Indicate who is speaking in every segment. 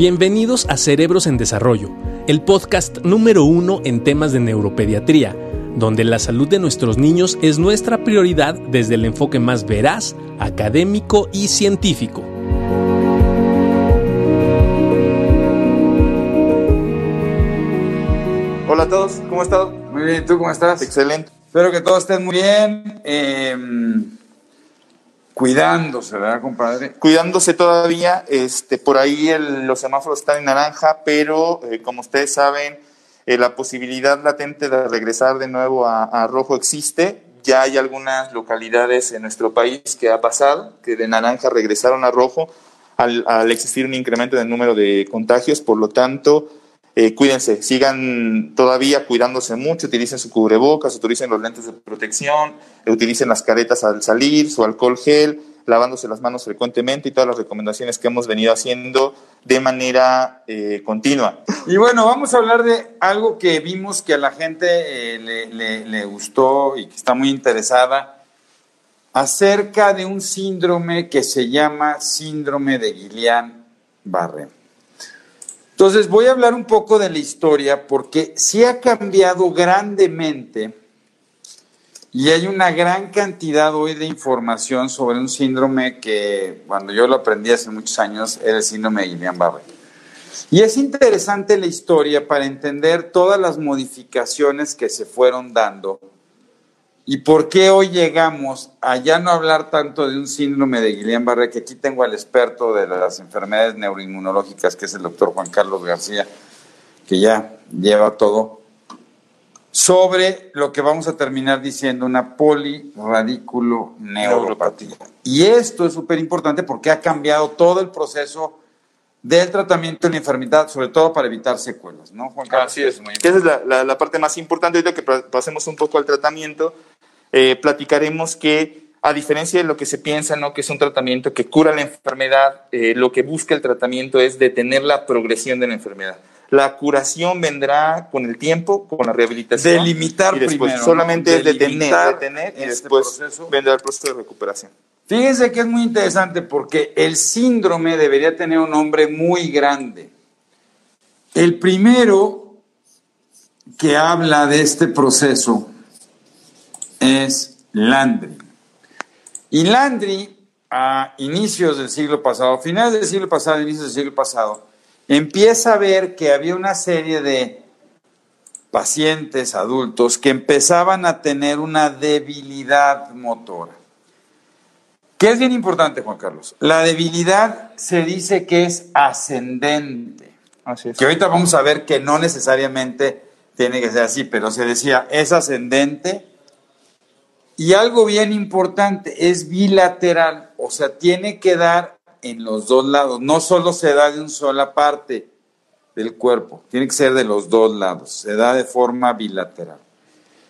Speaker 1: Bienvenidos a Cerebros en Desarrollo, el podcast número uno en temas de neuropediatría, donde la salud de nuestros niños es nuestra prioridad desde el enfoque más veraz, académico y científico.
Speaker 2: Hola a todos, ¿cómo estás?
Speaker 3: Muy bien, ¿tú cómo estás?
Speaker 2: Excelente.
Speaker 3: Espero que todos estén muy bien. eh, cuidándose, ¿verdad, compadre?
Speaker 2: Cuidándose todavía, este, por ahí los semáforos están en naranja, pero eh, como ustedes saben, eh, la posibilidad latente de regresar de nuevo a, rojo existe. Ya hay algunas localidades en nuestro país que ha pasado, que de naranja regresaron a rojo al, existir un incremento en el número de contagios. Por lo tanto, eh, cuídense, sigan todavía cuidándose mucho, utilicen su cubrebocas, utilicen los lentes de protección, utilicen las caretas al salir, su alcohol gel, lavándose las manos frecuentemente y todas las recomendaciones que hemos venido haciendo de manera eh, continua.
Speaker 3: Y bueno, vamos a hablar de algo que vimos que a la gente eh, le, le- le gustó y que está muy interesada acerca de un síndrome que se llama síndrome de Guillain-Barré. Entonces voy a hablar un poco de la historia porque sí ha cambiado grandemente y hay una gran cantidad hoy de información sobre un síndrome que cuando yo lo aprendí hace muchos años era el síndrome de Guillain-Barré. Y es interesante la historia para entender todas las modificaciones que se fueron dando y por qué hoy llegamos a ya no hablar tanto de un síndrome de Guillain-Barré, que aquí tengo al experto de las enfermedades neuroinmunológicas, que es el doctor Juan Carlos García, que ya lleva todo, sobre lo que vamos a terminar diciendo, una poliradiculo neuropatía. Y esto es súper importante porque ha cambiado todo el proceso del tratamiento de la enfermedad, sobre todo para evitar secuelas, ¿no, Juan Carlos?
Speaker 2: Así es,
Speaker 3: muy
Speaker 2: que esa es la, la- la parte más importante. Ahorita que pa- pasemos un poco al tratamiento, eh, platicaremos que, a diferencia de lo que se piensa, ¿no? que es un tratamiento que cura la enfermedad, eh, lo que busca el tratamiento es detener la progresión de la enfermedad. La curación vendrá con el tiempo, con la rehabilitación.
Speaker 3: Delimitar
Speaker 2: y después
Speaker 3: primero.
Speaker 2: Solamente es detener, y
Speaker 3: este
Speaker 2: después
Speaker 3: proceso.
Speaker 2: vendrá el proceso de recuperación.
Speaker 3: Fíjense que es muy interesante porque el síndrome debería tener un nombre muy grande. El primero que habla de este proceso es Landry. Y Landry, a inicios del siglo pasado, finales del siglo pasado, inicios del siglo pasado, empieza a ver que había una serie de pacientes adultos que empezaban a tener una debilidad motora. ¿Qué es bien importante, Juan Carlos? La debilidad se dice que es ascendente.
Speaker 2: Así es.
Speaker 3: Que ahorita vamos a ver que no necesariamente tiene que ser así, pero se decía es ascendente. Y algo bien importante, es bilateral, o sea, tiene que dar en los dos lados, no solo se da de una sola parte del cuerpo, tiene que ser de los dos lados, se da de forma bilateral.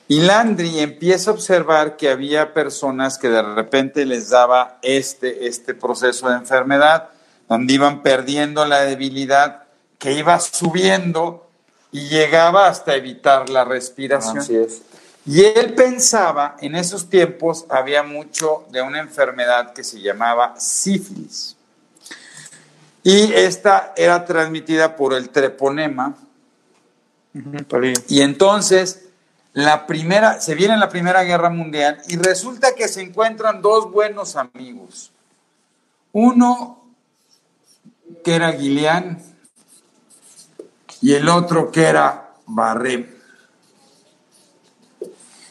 Speaker 3: Y Landry empieza a observar que había personas que de repente les daba este, este proceso de enfermedad, donde iban perdiendo la debilidad, que iba subiendo y llegaba hasta evitar la respiración.
Speaker 2: Así es.
Speaker 3: Y él pensaba, en esos tiempos había mucho de una enfermedad que se llamaba sífilis. Y esta era transmitida por el treponema. Y entonces, la primera, se viene la Primera Guerra Mundial y resulta que se encuentran dos buenos amigos. Uno que era Guillain y el otro que era Barré.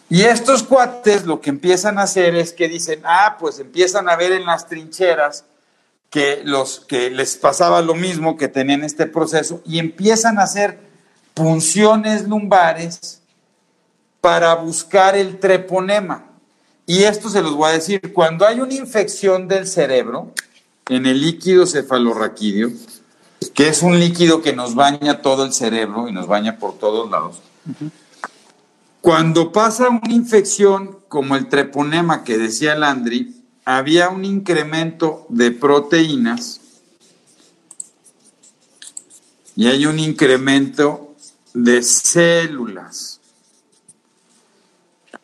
Speaker 3: Y estos cuates lo que empiezan a hacer es que dicen, ah, pues empiezan a ver en las trincheras que los que les pasaba lo mismo que tenían este proceso y empiezan a hacer punciones lumbares para buscar el treponema. Y esto se los voy a decir, cuando hay una infección del cerebro en el líquido cefalorraquídeo, que es un líquido que nos baña todo el cerebro y nos baña por todos lados, cuando pasa una infección como el treponema que decía Landry, había un incremento de proteínas y hay un incremento de células.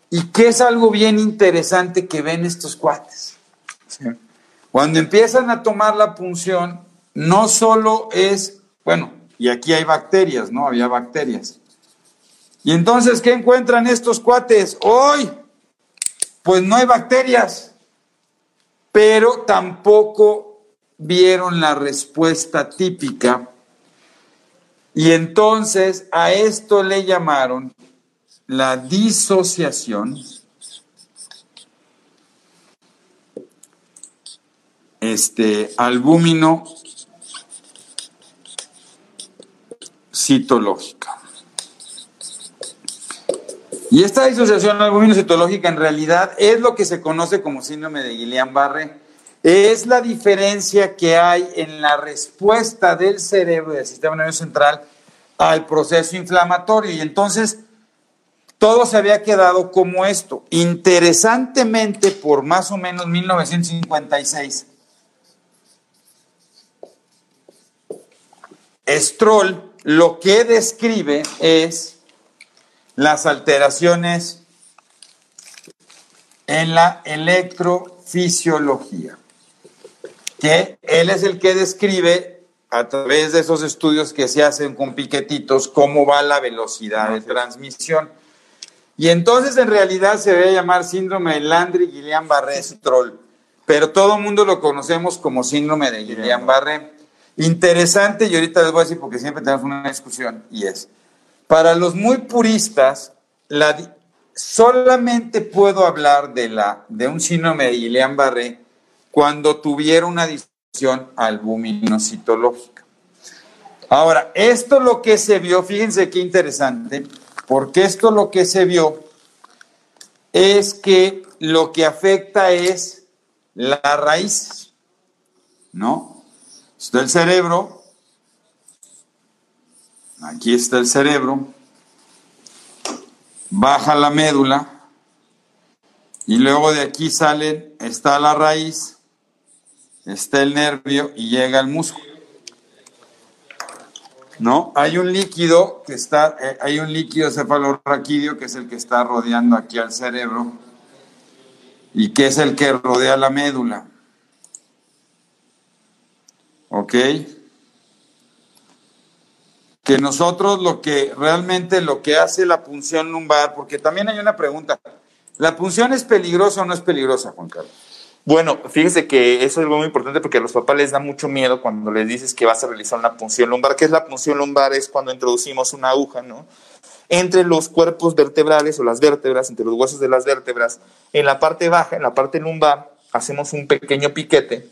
Speaker 3: ¿Y qué es algo bien interesante que ven estos cuates? Cuando empiezan a tomar la punción, no solo es Bueno, y aquí hay bacterias, ¿no? Había bacterias. Y entonces, ¿qué encuentran estos cuates? Hoy, pues no hay bacterias, pero tampoco vieron la respuesta típica. Y entonces a esto le llamaron la disociación este, albúmino citológica. Y esta disociación albumino-citológica en realidad es lo que se conoce como síndrome de Guillain-Barré. Es la diferencia que hay en la respuesta del cerebro y del sistema nervioso central al proceso inflamatorio. Y entonces todo se había quedado como esto. Interesantemente, por más o menos 1956, Stroll lo que describe es las alteraciones en la electrofisiología, que él es el que describe a través de esos estudios que se hacen con piquetitos cómo va la velocidad de transmisión. Y entonces en realidad se debe llamar síndrome de Landry-Guillain-Barré Stroll, pero todo el mundo lo conocemos como síndrome de Guillain-Barré. Interesante, y ahorita les voy a decir porque siempre tenemos una discusión, y es, para los muy puristas, la, solamente puedo hablar de, la, de un síndrome de Guillain-Barré cuando tuviera una discusión albuminocitológica. Ahora, esto lo que se vio, fíjense qué interesante, porque esto lo que se vio es que lo que afecta es la raíz, ¿no? Está el cerebro. Aquí está el cerebro. Baja la médula. Y luego de aquí sale, está la raíz, está el nervio y llega al músculo. ¿No? Hay un líquido que está, eh, hay un líquido cefalorraquídeo que es el que está rodeando aquí al cerebro y que es el que rodea la médula. ¿Ok? Que nosotros lo que realmente lo que hace la punción lumbar, porque también hay una pregunta, ¿la punción es peligrosa o no es peligrosa, Juan Carlos?
Speaker 2: Bueno, fíjese que eso es algo muy importante porque a los papás les da mucho miedo cuando les dices que vas a realizar una punción lumbar. ¿Qué es la punción lumbar? Es cuando introducimos una aguja, ¿no? Entre los cuerpos vertebrales o las vértebras, entre los huesos de las vértebras, en la parte baja, en la parte lumbar, hacemos un pequeño piquete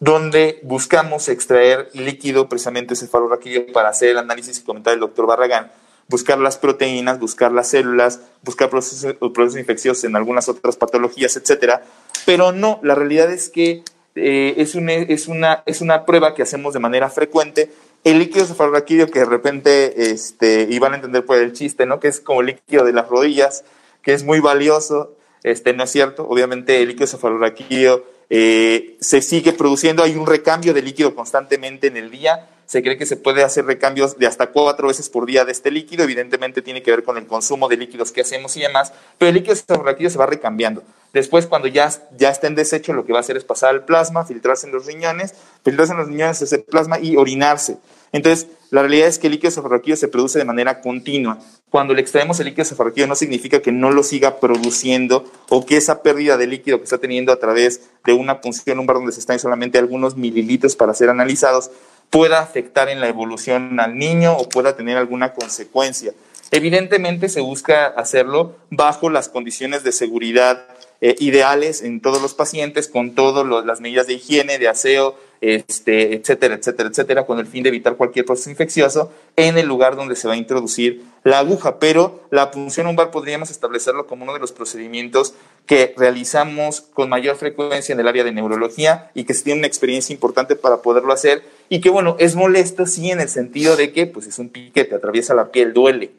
Speaker 2: donde buscamos extraer líquido, precisamente cefalorraquídeo, para hacer el análisis y comentar el doctor Barragán, buscar las proteínas, buscar las células, buscar procesos, infecciosos en algunas otras patologías, etcétera. Pero no, la realidad es que eh, es, una, es, una, es una prueba que hacemos de manera frecuente. El líquido cefalorraquídeo que de repente, este, y a entender por el chiste, ¿no? Que es como líquido de las rodillas, que es muy valioso, este, no es cierto. Obviamente el líquido cefalorraquídeo eh, se sigue produciendo, hay un recambio de líquido constantemente en el día. Se cree que se puede hacer recambios de hasta cuatro veces por día de este líquido. Evidentemente tiene que ver con el consumo de líquidos que hacemos y demás, pero el líquido cefalorraquídeo se va recambiando. Después, cuando ya, ya está en desecho, lo que va a hacer es pasar al plasma, filtrarse en los riñones, filtrarse en los riñones ese plasma y orinarse. Entonces, la realidad es que el líquido cefalorraquídeo se produce de manera continua. Cuando le extraemos el líquido cefalorraquídeo no significa que no lo siga produciendo o que esa pérdida de líquido que está teniendo a través de una punción lumbar donde se están solamente algunos mililitros para ser analizados pueda afectar en la evolución al niño o pueda tener alguna consecuencia. Evidentemente se busca hacerlo bajo las condiciones de seguridad eh, ideales en todos los pacientes, con todas las medidas de higiene, de aseo, este, etcétera, etcétera, etcétera, con el fin de evitar cualquier proceso infeccioso en el lugar donde se va a introducir la aguja. Pero la punción lumbar podríamos establecerlo como uno de los procedimientos que realizamos con mayor frecuencia en el área de neurología y que se tiene una experiencia importante para poderlo hacer y que, bueno, es molesto, sí, en el sentido de que, pues, es un piquete, atraviesa la piel, duele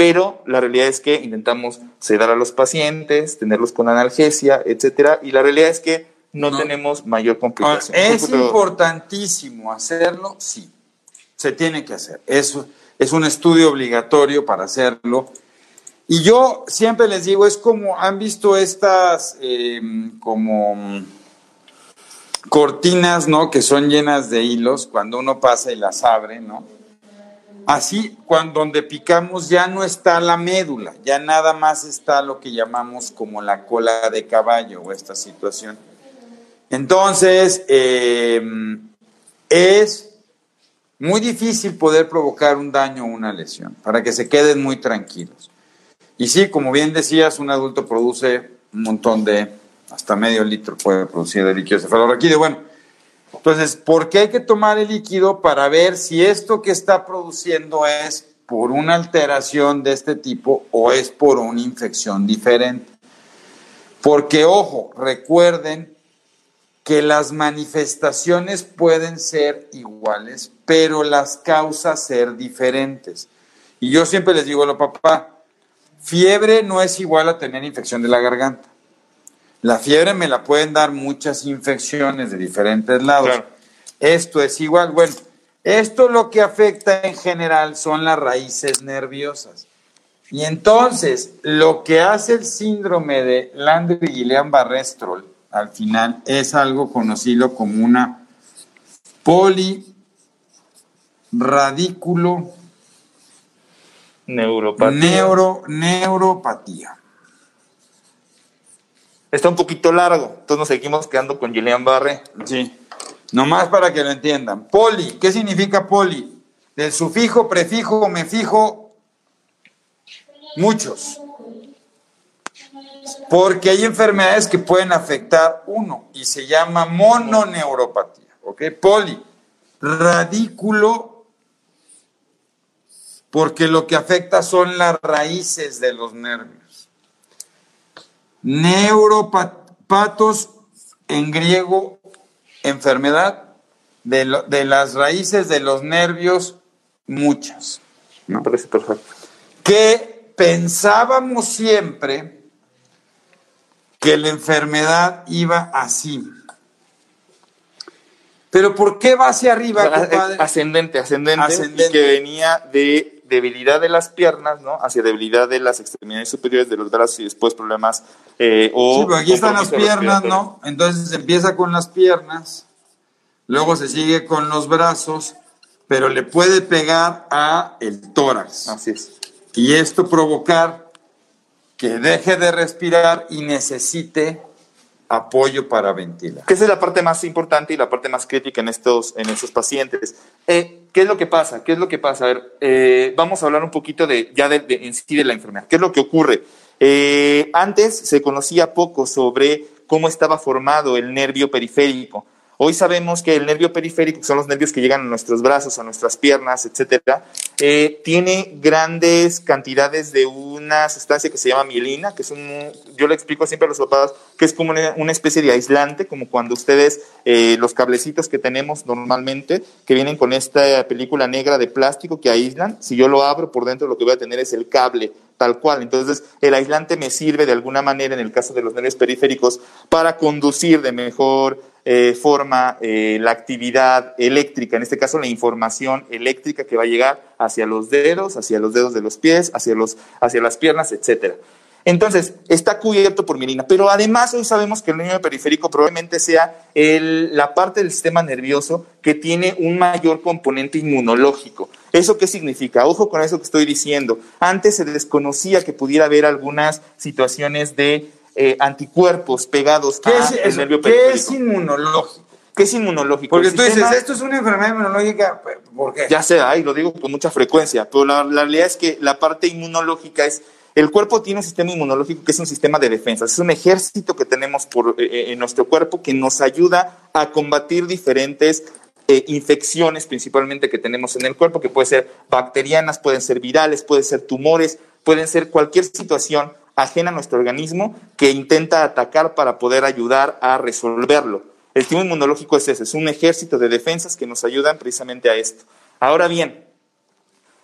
Speaker 2: pero la realidad es que intentamos sedar a los pacientes, tenerlos con analgesia, etcétera, y la realidad es que no, tenemos mayor complicación.
Speaker 3: Es importantísimo hacerlo, sí, se tiene que hacer. Eso es un estudio obligatorio para hacerlo. Y yo siempre les digo, es como, han visto estas em, como cortinas, ¿no? Que son llenas de hilos cuando uno pasa y las abre, ¿no? Así, cuando donde picamos ya no está la médula, ya nada más está lo que llamamos como la cola de caballo o esta situación. Entonces, eh, es muy difícil poder provocar un daño o una lesión para que se queden muy tranquilos. Y sí, como bien decías, un adulto produce un montón de, hasta medio litro puede producir de líquido cefalorraquídeo. Bueno, entonces, ¿por qué hay que tomar el líquido para ver si esto que está produciendo es por una alteración de este tipo o es por una infección diferente? Porque, ojo, recuerden que las manifestaciones pueden ser iguales, pero las causas ser diferentes. Y yo siempre les digo a los papá, fiebre no es igual a tener infección de la garganta. La fiebre me la pueden dar muchas infecciones de diferentes lados. Esto es igual. Bueno, esto lo que afecta en general son las raíces nerviosas. Y entonces, lo que hace el síndrome de Landry-Guillain-Barré al final es algo conocido como una polirradículo
Speaker 2: neuropatía.
Speaker 3: neuropatía.
Speaker 2: Está un poquito largo, entonces nos seguimos quedando con Gillian Barre.
Speaker 3: Sí. Nomás para que lo entiendan. Poli, ¿qué significa poli? Del sufijo, prefijo, me fijo, muchos. Porque hay enfermedades que pueden afectar uno y se llama mononeuropatía. ¿Ok? Poli, radículo, porque lo que afecta son las raíces de los nervios. Neuropatos en griego, enfermedad de, de, las raíces de los nervios, muchas.
Speaker 2: ¿no? Parece perfecto.
Speaker 3: Que pensábamos siempre que la enfermedad iba así. Pero ¿por qué va hacia arriba,
Speaker 2: compadre? Ascendente, ascendente, ascendente. Y que venía de debilidad de las piernas, ¿no? Hacia debilidad de las extremidades superiores de los brazos y después problemas eh, o...
Speaker 3: Sí, pero aquí están las piernas, ¿no? Entonces empieza con las piernas, luego se sigue con los brazos, pero le puede pegar a el tórax.
Speaker 2: Así es.
Speaker 3: Y esto provocar que deje de respirar y necesite apoyo para ventilar.
Speaker 2: Que esa es la parte más importante y la parte más crítica en estos, en estos pacientes. Eh, ¿Qué es lo que pasa? ¿Qué es lo que pasa? A ver, eh, vamos a hablar un poquito de, ya de, en sí de la enfermedad. ¿Qué es lo que ocurre? Eh, antes se conocía poco sobre cómo estaba formado el nervio periférico. Hoy sabemos que el nervio periférico, que son los nervios que llegan a nuestros brazos, a nuestras piernas, etcétera, eh, tiene grandes cantidades de una sustancia que se llama mielina, que es un, yo le explico siempre a los papás, que es como una, especie de aislante, como cuando ustedes, eh, los cablecitos que tenemos normalmente, que vienen con esta película negra de plástico que aíslan, si yo lo abro por dentro lo que voy a tener es el cable tal cual. Entonces, el aislante me sirve de alguna manera, en el caso de los nervios periféricos, para conducir de mejor eh, forma eh, la actividad eléctrica, en este caso la información eléctrica que va a llegar hacia los dedos, hacia los dedos de los pies, hacia, los, hacia las piernas, etcétera. Entonces, está cubierto por mielina, pero además hoy sabemos que el nervio periférico probablemente sea el, la parte del sistema nervioso que tiene un mayor componente inmunológico. ¿Eso qué significa? Ojo con eso que estoy diciendo. Antes se desconocía que pudiera haber algunas situaciones de eh, anticuerpos pegados
Speaker 3: al nervio periférico. ¿Qué es inmunológico?
Speaker 2: ¿Qué es inmunológico?
Speaker 3: Porque tú dices, esto es una enfermedad inmunológica, ¿por qué?
Speaker 2: Ya sea, y lo digo con mucha frecuencia, pero la, realidad es que la parte inmunológica es, el cuerpo tiene un sistema inmunológico que es un sistema de defensa, es un ejército que tenemos por, eh, eh, en nuestro cuerpo que nos ayuda a combatir diferentes infecciones principalmente que tenemos en el cuerpo, que pueden ser bacterianas, pueden ser virales, pueden ser tumores, pueden ser cualquier situación ajena a nuestro organismo que intenta atacar para poder ayudar a resolverlo. El sistema inmunológico es ese, es un ejército de defensas que nos ayudan precisamente a esto. Ahora bien,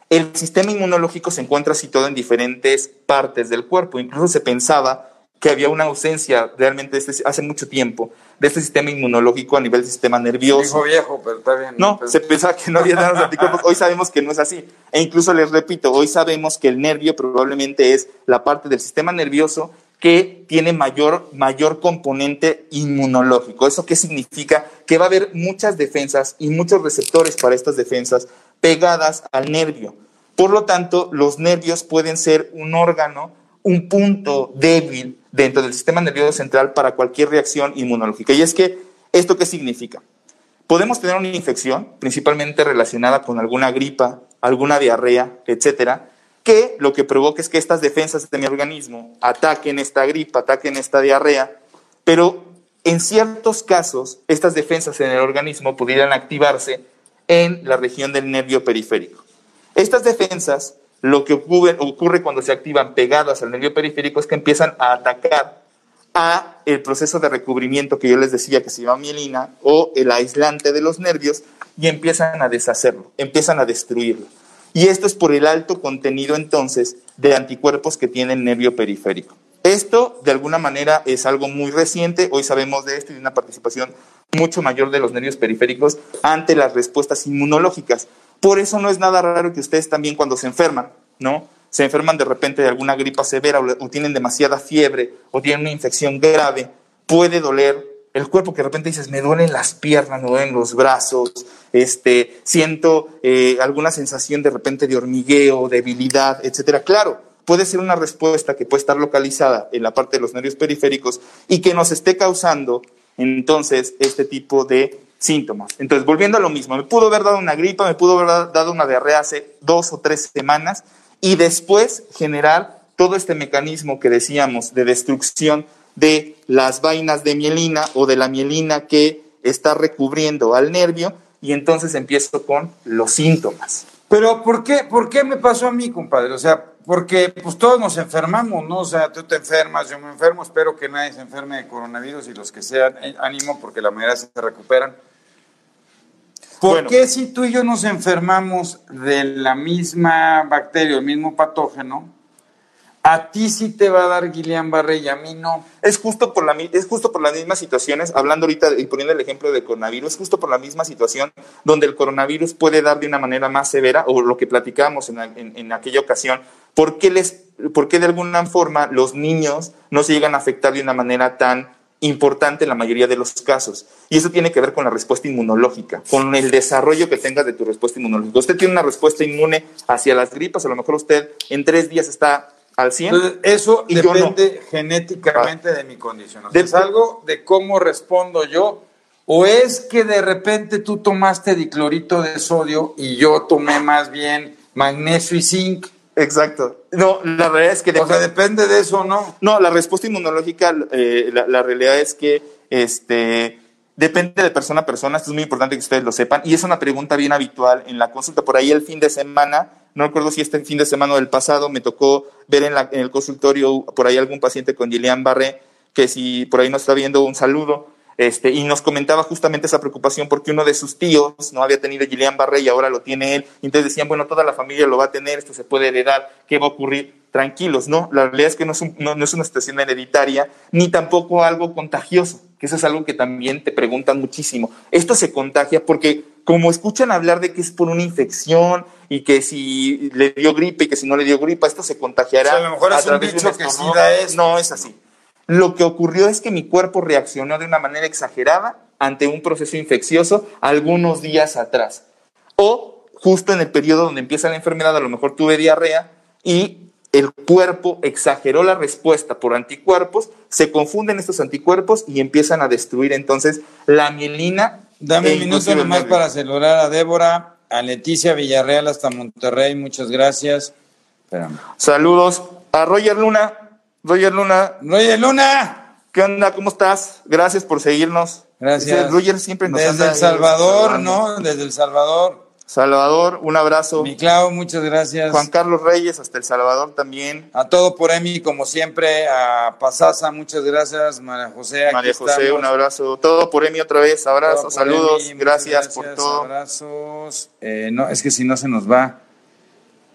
Speaker 2: el sistema inmunológico se encuentra situado en diferentes partes del cuerpo. Incluso se pensaba que había una ausencia realmente este, hace mucho tiempo de este sistema inmunológico a nivel del sistema nervioso.
Speaker 3: viejo, pero está bien.
Speaker 2: No, se pensaba que no había nada de anticuerpos. Hoy sabemos que no es así. E incluso les repito, hoy sabemos que el nervio probablemente es la parte del sistema nervioso que tiene mayor, mayor componente inmunológico. ¿Eso qué significa? Que va a haber muchas defensas y muchos receptores para estas defensas pegadas al nervio. Por lo tanto, los nervios pueden ser un órgano, un punto débil dentro del sistema nervioso central para cualquier reacción inmunológica. Y es que, ¿esto qué significa? Podemos tener una infección, principalmente relacionada con alguna gripa, alguna diarrea, etcétera, que lo que provoca es que estas defensas de mi organismo ataquen esta gripa, ataquen esta diarrea, pero en ciertos casos estas defensas en el organismo pudieran activarse en la región del nervio periférico. Estas defensas, lo que ocurre, cuando se activan pegadas al nervio periférico es que empiezan a atacar a el proceso de recubrimiento que yo les decía que se llama mielina o el aislante de los nervios y empiezan a deshacerlo, empiezan a destruirlo. Y esto es por el alto contenido entonces de anticuerpos que tiene el nervio periférico. Esto de alguna manera es algo muy reciente, hoy sabemos de esto y de una participación mucho mayor de los nervios periféricos ante las respuestas inmunológicas. Por eso no es nada raro que ustedes también cuando se enferman, ¿no? Se enferman de repente de alguna gripa severa o, tienen demasiada fiebre o tienen una infección grave, puede doler el cuerpo que de repente dices, me duelen las piernas, me duelen los brazos, este, siento eh, alguna sensación de repente de hormigueo, debilidad, etcétera. Claro, puede ser una respuesta que puede estar localizada en la parte de los nervios periféricos y que nos esté causando entonces este tipo de síntomas. Entonces, volviendo a lo mismo, me pudo haber dado una gripa, me pudo haber dado una diarrea hace dos o tres semanas y después generar todo este mecanismo que decíamos de destrucción de las vainas de mielina o de la mielina que está recubriendo al nervio y entonces empiezo con los síntomas.
Speaker 3: Pero ¿por qué, ¿por qué me pasó a mí, compadre? O sea, porque pues todos nos enfermamos, ¿no? O sea, tú te enfermas, yo me enfermo, espero que nadie se enferme de coronavirus y los que sean, eh, ánimo porque la mayoría se recuperan. ¿Por qué si tú y yo nos enfermamos de la misma bacteria, el mismo patógeno, a ti sí te va a dar Guillain-Barré y a mí no?
Speaker 2: Es justo, por la, es justo por las mismas situaciones, hablando ahorita y poniendo el ejemplo del coronavirus, es justo por la misma situación donde el coronavirus puede dar de una manera más severa, o lo que platicábamos en, en, aquella ocasión, ¿por qué, les, ¿por qué de alguna forma los niños no se llegan a afectar de una manera tan importante en la mayoría de los casos. Y eso tiene que ver con la respuesta inmunológica, con el desarrollo que tengas de tu respuesta inmunológica. Usted tiene una respuesta inmune hacia las gripas, a lo mejor usted en tres días está al 100.
Speaker 3: Entonces, eso depende genéticamente de mi condición. ¿Es algo de cómo respondo yo? ¿O es que de repente tú tomaste diclorito de sodio y yo tomé más bien magnesio y zinc?
Speaker 2: Exacto. No, la realidad es que...
Speaker 3: O sea, depende de eso, ¿no?
Speaker 2: No, la respuesta inmunológica, eh, la, realidad es que este, depende de persona a persona. Esto es muy importante que ustedes lo sepan. Y es una pregunta bien habitual en la consulta. Por ahí el fin de semana, no recuerdo si este fin de semana del pasado, me tocó ver en, el consultorio por ahí algún paciente con Gillian Barré, que si por ahí no está viendo, un saludo este, y nos comentaba justamente esa preocupación porque uno de sus tíos no había tenido Gillian Barré y ahora lo tiene él. Entonces decían, bueno, toda la familia lo va a tener, esto se puede heredar, ¿qué va a ocurrir? Tranquilos, ¿no? La realidad es que no es, no, es una situación hereditaria ni tampoco algo contagioso, que eso es algo que también te preguntan muchísimo. Esto se contagia porque como escuchan hablar de que es por una infección y que si le dio gripe y que si no le dio gripa, esto se contagiará.
Speaker 3: a lo mejor es un dicho que sí da
Speaker 2: No, es así. Lo que ocurrió es que mi cuerpo reaccionó de una manera exagerada ante un proceso infeccioso algunos días atrás. O justo en el periodo donde empieza la enfermedad, a lo mejor tuve diarrea y el cuerpo exageró la respuesta por anticuerpos, se confunden estos anticuerpos y empiezan a destruir entonces la mielina.
Speaker 3: Dame un minuto nomás para saludar a Débora, a Leticia Villarreal hasta Monterrey, muchas gracias.
Speaker 2: Saludos a Roger Luna, Roger Luna.
Speaker 3: Roger Luna.
Speaker 2: ¿Qué onda? ¿Cómo estás? Gracias por seguirnos.
Speaker 3: Gracias.
Speaker 2: Roger siempre nos
Speaker 3: Desde El Salvador, ¿no? Desde El Salvador.
Speaker 2: Salvador, un abrazo.
Speaker 3: Mi Clau, muchas gracias.
Speaker 2: Juan Carlos Reyes, hasta El Salvador también.
Speaker 3: A todo por Emi, como siempre. A Pasasa, muchas gracias. María José,
Speaker 2: María José, un abrazo. Todo por Emi otra vez. Abrazos, saludos. gracias, por todo.
Speaker 3: Abrazos. Eh, no, es que si no se nos va.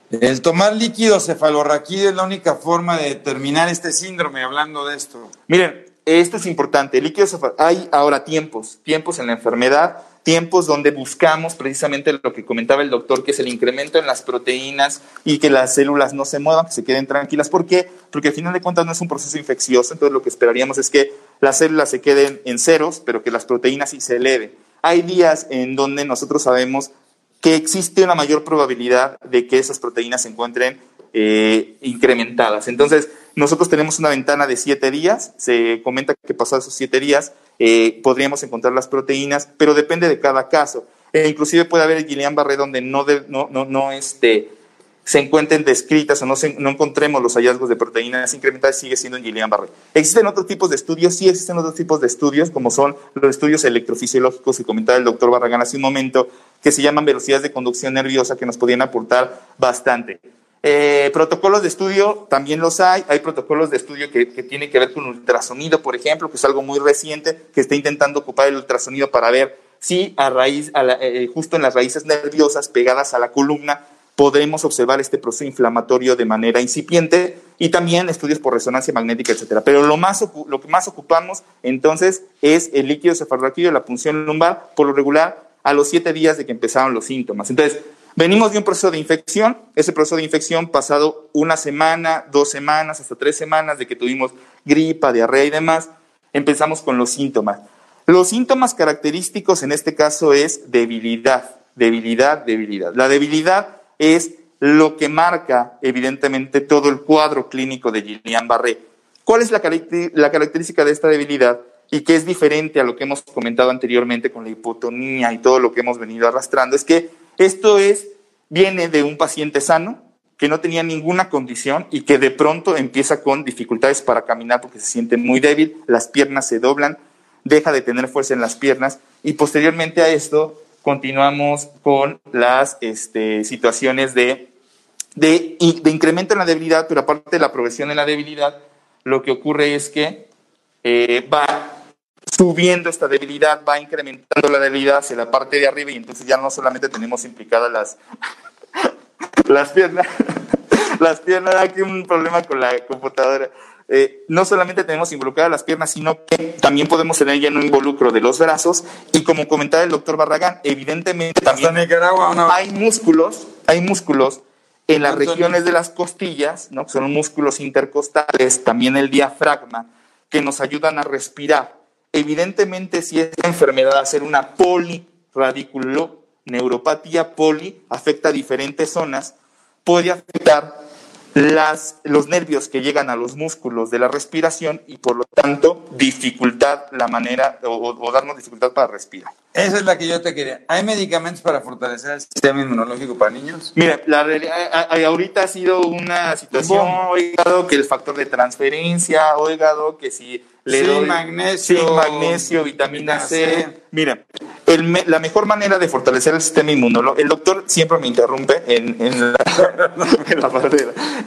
Speaker 3: El tomar líquido cefalorraquídeo es la única forma de determinar este síndrome, hablando de esto.
Speaker 2: Miren, esto es importante. El líquido hay ahora tiempos, tiempos en la enfermedad, tiempos donde buscamos precisamente lo que comentaba el doctor, que es el incremento en las proteínas y que las células no se muevan, que se queden tranquilas. ¿Por qué? Porque al final de cuentas no es un proceso infeccioso, entonces lo que esperaríamos es que las células se queden en ceros, pero que las proteínas sí se eleven. Hay días en donde nosotros sabemos que existe una mayor probabilidad de que esas proteínas se encuentren eh, incrementadas. Entonces, nosotros tenemos una ventana de siete días, se comenta que pasados esos siete días eh, podríamos encontrar las proteínas, pero depende de cada caso. E inclusive puede haber el Guillain-Barré donde no, no, no, este, se encuentren descritas o no, no encontremos los hallazgos de proteínas incrementadas, sigue siendo en Guillain-Barré. ¿Existen otros tipos de estudios? Sí, existen otros tipos de estudios, como son los estudios electrofisiológicos que comentaba el doctor Barragán hace un momento, que se llaman velocidades de conducción nerviosa, que nos podían aportar bastante. Eh, protocolos de estudio también los hay. Hay protocolos de estudio que, tienen que ver con ultrasonido, por ejemplo, que es algo muy reciente, que está intentando ocupar el ultrasonido para ver si a raíz, eh, justo en las raíces nerviosas pegadas a la columna, podremos observar este proceso inflamatorio de manera incipiente y también estudios por resonancia magnética, etcétera. Pero lo, más, lo que más ocupamos entonces es el líquido cefalorraquídeo, la punción lumbar, por lo regular a los siete días de que empezaron los síntomas. Entonces, venimos de un proceso de infección, ese proceso de infección pasado una semana, dos semanas, hasta tres semanas de que tuvimos gripa, diarrea y demás, empezamos con los síntomas. Los síntomas característicos en este caso es debilidad, debilidad, debilidad. La debilidad es lo que marca evidentemente todo el cuadro clínico de Guillain-Barré. ¿Cuál es la, la característica de esta debilidad? y que es diferente a lo que hemos comentado anteriormente con la hipotonía y todo lo que hemos venido arrastrando, es que esto es, viene de un paciente sano que no tenía ninguna condición y que de pronto empieza con dificultades para caminar porque se siente muy débil, las piernas se doblan, deja de tener fuerza en las piernas y posteriormente a esto continuamos con las este, situaciones de, de, incremento en la debilidad, pero aparte de la progresión en la debilidad, lo que ocurre es que eh, va subiendo esta debilidad, va incrementando la debilidad hacia la parte de arriba y entonces ya no solamente tenemos implicadas las, las piernas, las piernas, aquí un problema con la computadora. Eh, no solamente tenemos involucradas las piernas, sino que también podemos tener ya un involucro de los brazos y como comentaba el doctor Barragán, evidentemente también hay músculos, hay músculos en las regiones de las costillas, ¿no? que son músculos intercostales, también el diafragma, que nos ayudan a respirar. Evidentemente, si esta enfermedad a ser una neuropatía poli, afecta a diferentes zonas, puede afectar las, los nervios que llegan a los músculos de la respiración y por lo tanto dificultad la manera o, darnos dificultad para respirar.
Speaker 3: Esa es la que yo te quería. ¿Hay medicamentos para fortalecer el sistema inmunológico para niños?
Speaker 2: Mira, la ahorita ha sido una situación, oigado, que el factor de transferencia, oigado, que si
Speaker 3: le doy magnesio,
Speaker 2: magnesio, vitamina, C. Mira, la mejor manera de fortalecer el sistema inmunológico, el doctor siempre me interrumpe en, en, la, en la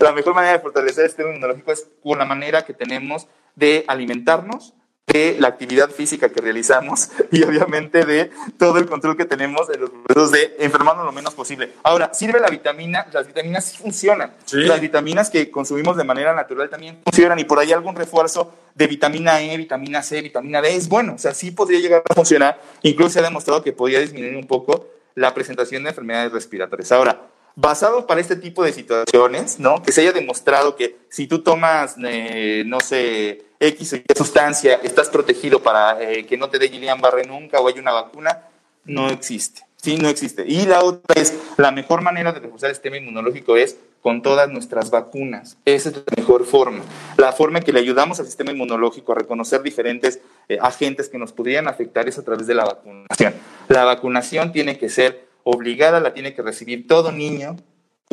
Speaker 2: La mejor manera de fortalecer el sistema inmunológico es con la manera que tenemos de alimentarnos, de la actividad física que realizamos y obviamente de todo el control que tenemos de los procesos de enfermarnos lo menos posible. Ahora, ¿sirve la vitamina? Las vitaminas sí funcionan. Las vitaminas que consumimos de manera natural también funcionan y por ahí algún refuerzo de vitamina E, vitamina C, vitamina D es bueno. O sea, sí podría llegar a funcionar. Incluso se ha demostrado que podría disminuir un poco la presentación de enfermedades respiratorias. Ahora, basado para este tipo de situaciones, ¿no? Que se haya demostrado que si tú tomas, eh, no sé, X o Y sustancia, estás protegido para eh, que no te dé Guillain-Barré nunca o hay una vacuna, no existe. Sí, no existe. Y la otra es, la mejor manera de reforzar el sistema inmunológico es con todas nuestras vacunas. Esa es la mejor forma. La forma en que le ayudamos al sistema inmunológico a reconocer diferentes eh, agentes que nos podrían afectar es a través de la vacunación. La vacunación tiene que ser obligada, la tiene que recibir todo niño,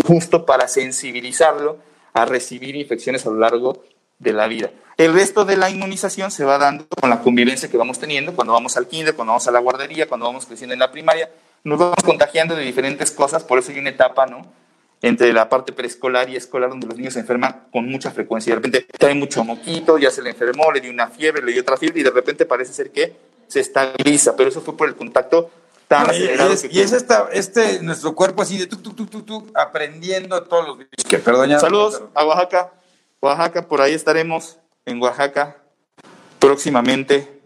Speaker 2: justo para sensibilizarlo a recibir infecciones a lo largo de la vida. El resto de la inmunización se va dando con la convivencia que vamos teniendo cuando vamos al kinder, cuando vamos a la guardería, cuando vamos creciendo en la primaria. Nos vamos contagiando de diferentes cosas, por eso hay una etapa, ¿no? Entre la parte preescolar y escolar donde los niños se enferman con mucha frecuencia. De repente trae mucho moquito, ya se le enfermó, le dio una fiebre, le dio otra fiebre y de repente parece ser que se estabiliza, pero eso fue por el contacto tan
Speaker 3: acelerado. Y es, esta, este, nuestro cuerpo así de tu, tu, tu, tu, aprendiendo todos los.
Speaker 2: Que perdón, Saludos a Oaxaca. Oaxaca, por ahí estaremos en Oaxaca próximamente.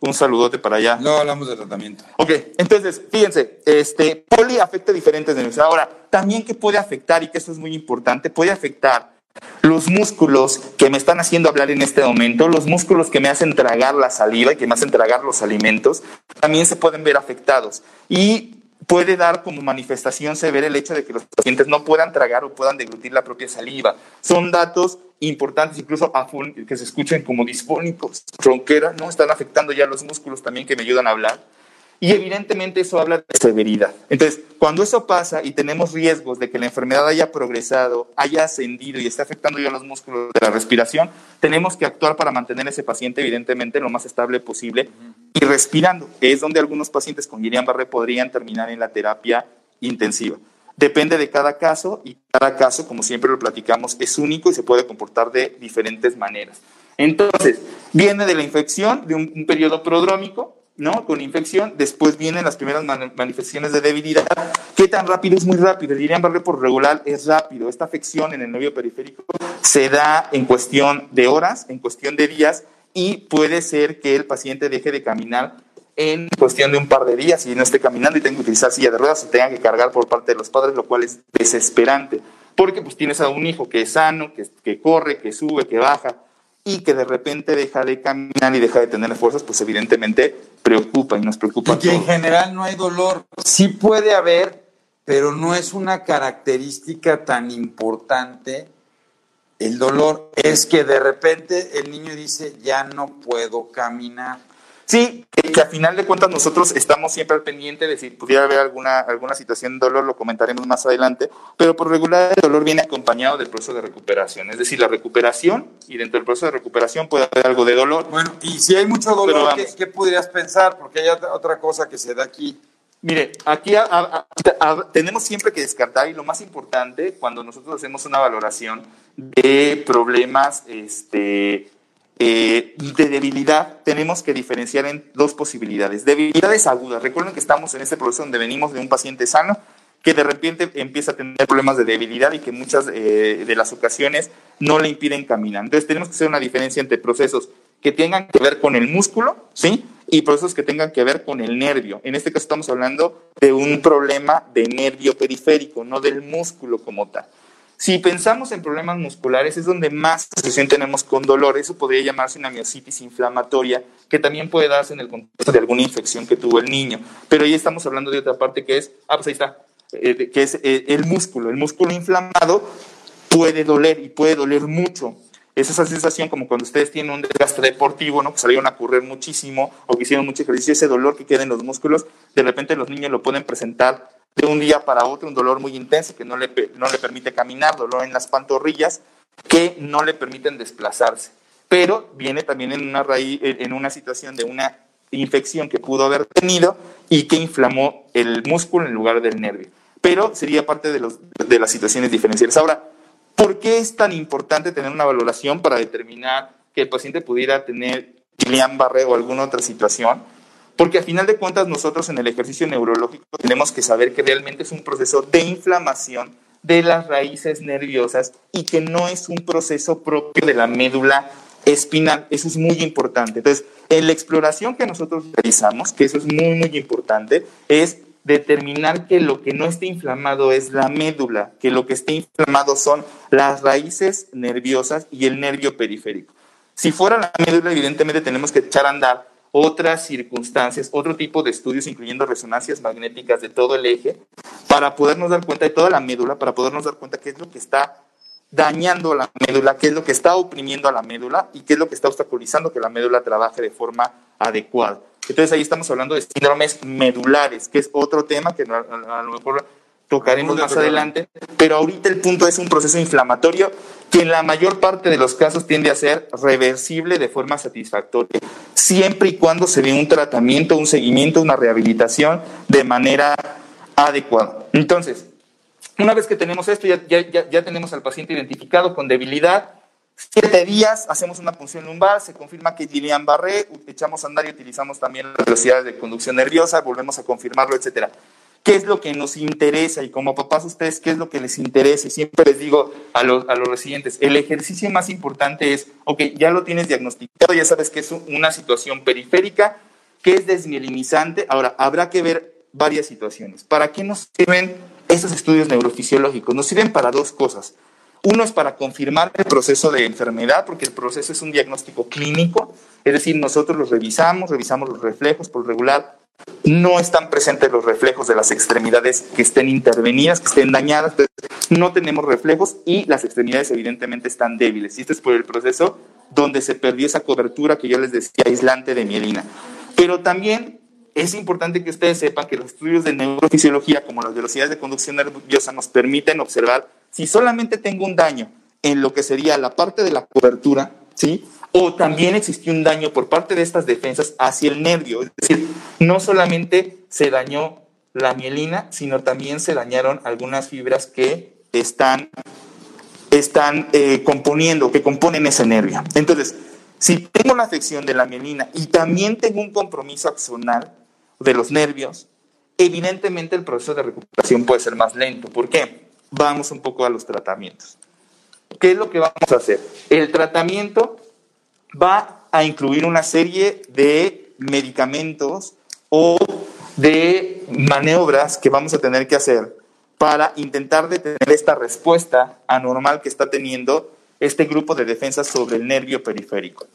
Speaker 2: Un saludote para allá.
Speaker 3: No hablamos de tratamiento.
Speaker 2: Ok, entonces, fíjense, este, poli afecta diferentes nervios. Ahora, también que puede afectar, y que eso es muy importante, puede afectar los músculos que me están haciendo hablar en este momento, los músculos que me hacen tragar la saliva y que me hacen tragar los alimentos, también se pueden ver afectados. Y puede dar como manifestación severa el hecho de que los pacientes no puedan tragar o puedan deglutir la propia saliva. Son datos importantes, incluso que se escuchen como disfónicos, ronquera, ¿no? Están afectando ya los músculos también que me ayudan a hablar. Y evidentemente eso habla de severidad. Entonces, cuando eso pasa y tenemos riesgos de que la enfermedad haya progresado, haya ascendido y esté afectando ya los músculos de la respiración, tenemos que actuar para mantener ese paciente evidentemente lo más estable posible y respirando. Es donde algunos pacientes con Guillain-Barré podrían terminar en la terapia intensiva. Depende de cada caso y cada caso, como siempre lo platicamos, es único y se puede comportar de diferentes maneras. Entonces, viene de la infección, de un, periodo prodrómico, ¿no? Con infección, después vienen las primeras manifestaciones de debilidad. ¿Qué tan rápido? Es muy rápido. El Guillain Barré por regular es rápido. Esta afección en el nervio periférico se da en cuestión de horas, en cuestión de días, y puede ser que el paciente deje de caminar en cuestión de un par de días y no esté caminando y tenga que utilizar silla de ruedas, se tenga que cargar por parte de los padres, lo cual es desesperante. Porque pues tienes a un hijo que es sano, que, que corre, que sube, que baja, y que de repente deja de caminar y deja de tener fuerzas, pues evidentemente preocupa y nos preocupa.
Speaker 3: Y que en general no hay dolor. Sí puede haber, pero no es una característica tan importante. El dolor es que de repente el niño dice, ya no puedo caminar.
Speaker 2: Sí, que, a final de cuentas nosotros estamos siempre al pendiente de si pudiera haber alguna, alguna situación de dolor, lo comentaremos más adelante, pero por regular el dolor viene acompañado del proceso de recuperación, es decir, la recuperación y dentro del proceso de recuperación puede haber algo de dolor.
Speaker 3: Bueno, y si hay mucho dolor, ¿qué, ¿qué, podrías pensar? Porque hay otra cosa que se da aquí.
Speaker 2: Mire, aquí tenemos siempre que descartar y lo más importante cuando nosotros hacemos una valoración de problemas este, eh, de debilidad tenemos que diferenciar en dos posibilidades. Debilidades agudas. Recuerden que estamos en este proceso donde venimos de un paciente sano que de repente empieza a tener problemas de debilidad y que muchas eh, de las ocasiones no le impiden caminar. Entonces tenemos que hacer una diferencia entre procesos que tengan que ver con el músculo, ¿sí? Y procesos que tengan que ver con el nervio. En este caso estamos hablando de un problema de nervio periférico, no del músculo como tal. Si pensamos en problemas musculares, es donde más asociación tenemos con dolor. Eso podría llamarse una miositis inflamatoria, que también puede darse en el contexto de alguna infección que tuvo el niño. Pero ahí estamos hablando de otra parte que es, ah, pues ahí está, eh, que es eh, el músculo. El músculo inflamado puede doler y puede doler mucho. Es esa sensación como cuando ustedes tienen un desgaste deportivo, ¿no? Que salieron a correr muchísimo o que hicieron mucho ejercicio, ese dolor que queda en los músculos, de repente los niños lo pueden presentar de un día para otro, un dolor muy intenso que no le, no le permite caminar, dolor en las pantorrillas que no le permiten desplazarse. Pero viene también en una, raíz, en una situación de una infección que pudo haber tenido y que inflamó el músculo en lugar del nervio. Pero sería parte de, los, de las situaciones diferenciales. Ahora, ¿por qué es tan importante tener una valoración para determinar que el paciente pudiera tener Guillain-Barré o alguna otra situación? Porque a final de cuentas nosotros en el ejercicio neurológico tenemos que saber que realmente es un proceso de inflamación de las raíces nerviosas y que no es un proceso propio de la médula espinal. Eso es muy importante. Entonces, en la exploración que nosotros realizamos, que eso es muy, muy importante, es determinar que lo que no esté inflamado es la médula, que lo que esté inflamado son las raíces nerviosas y el nervio periférico. Si fuera la médula, evidentemente tenemos que echar a andar otras circunstancias, otro tipo de estudios, incluyendo resonancias magnéticas de todo el eje, para podernos dar cuenta de toda la médula, para podernos dar cuenta qué es lo que está dañando la médula, qué es lo que está oprimiendo a la médula y qué es lo que está obstaculizando que la médula trabaje de forma adecuada. Entonces ahí estamos hablando de síndromes medulares, que es otro tema que a lo mejor tocaremos más adelante, pero ahorita el punto es un proceso inflamatorio que en la mayor parte de los casos tiende a ser reversible de forma satisfactoria, siempre y cuando se dé un tratamiento, un seguimiento, una rehabilitación de manera adecuada. Entonces, una vez que tenemos esto, ya, ya, ya tenemos al paciente identificado con debilidad, siete días hacemos una punción lumbar, se confirma que Guillain-Barré, echamos a andar y utilizamos también las velocidades de conducción nerviosa, volvemos a confirmarlo, etcétera qué es lo que nos interesa y como papás ustedes qué es lo que les interesa. Siempre les digo a los, a los residentes, el ejercicio más importante es, ok, ya lo tienes diagnosticado, ya sabes que es una situación periférica, que es desmielinizante. Ahora, habrá que ver varias situaciones. ¿Para qué nos sirven esos estudios neurofisiológicos? Nos sirven para dos cosas. Uno es para confirmar el proceso de enfermedad, porque el proceso es un diagnóstico clínico, es decir, nosotros los revisamos, revisamos los reflejos por regular no están presentes los reflejos de las extremidades que estén intervenidas, que estén dañadas, no tenemos reflejos y las extremidades evidentemente están débiles. Y esto es por el proceso donde se perdió esa cobertura que yo les decía aislante de mielina. Pero también es importante que ustedes sepan que los estudios de neurofisiología, como las velocidades de conducción nerviosa, nos permiten observar si solamente tengo un daño en lo que sería la parte de la cobertura, ¿sí? O también existió un daño por parte de estas defensas hacia el nervio. Es decir, no solamente se dañó la mielina, sino también se dañaron algunas fibras que están, están eh, componiendo, que componen ese nervio. Entonces, si tengo la afección de la mielina y también tengo un compromiso axonal de los nervios, evidentemente el proceso de recuperación puede ser más lento. ¿Por qué? Vamos un poco a los tratamientos. ¿Qué es lo que vamos a hacer? El tratamiento va a incluir una serie de medicamentos o de maniobras que vamos a tener que hacer para intentar detener esta respuesta anormal que está teniendo este grupo de defensas sobre el nervio periférico.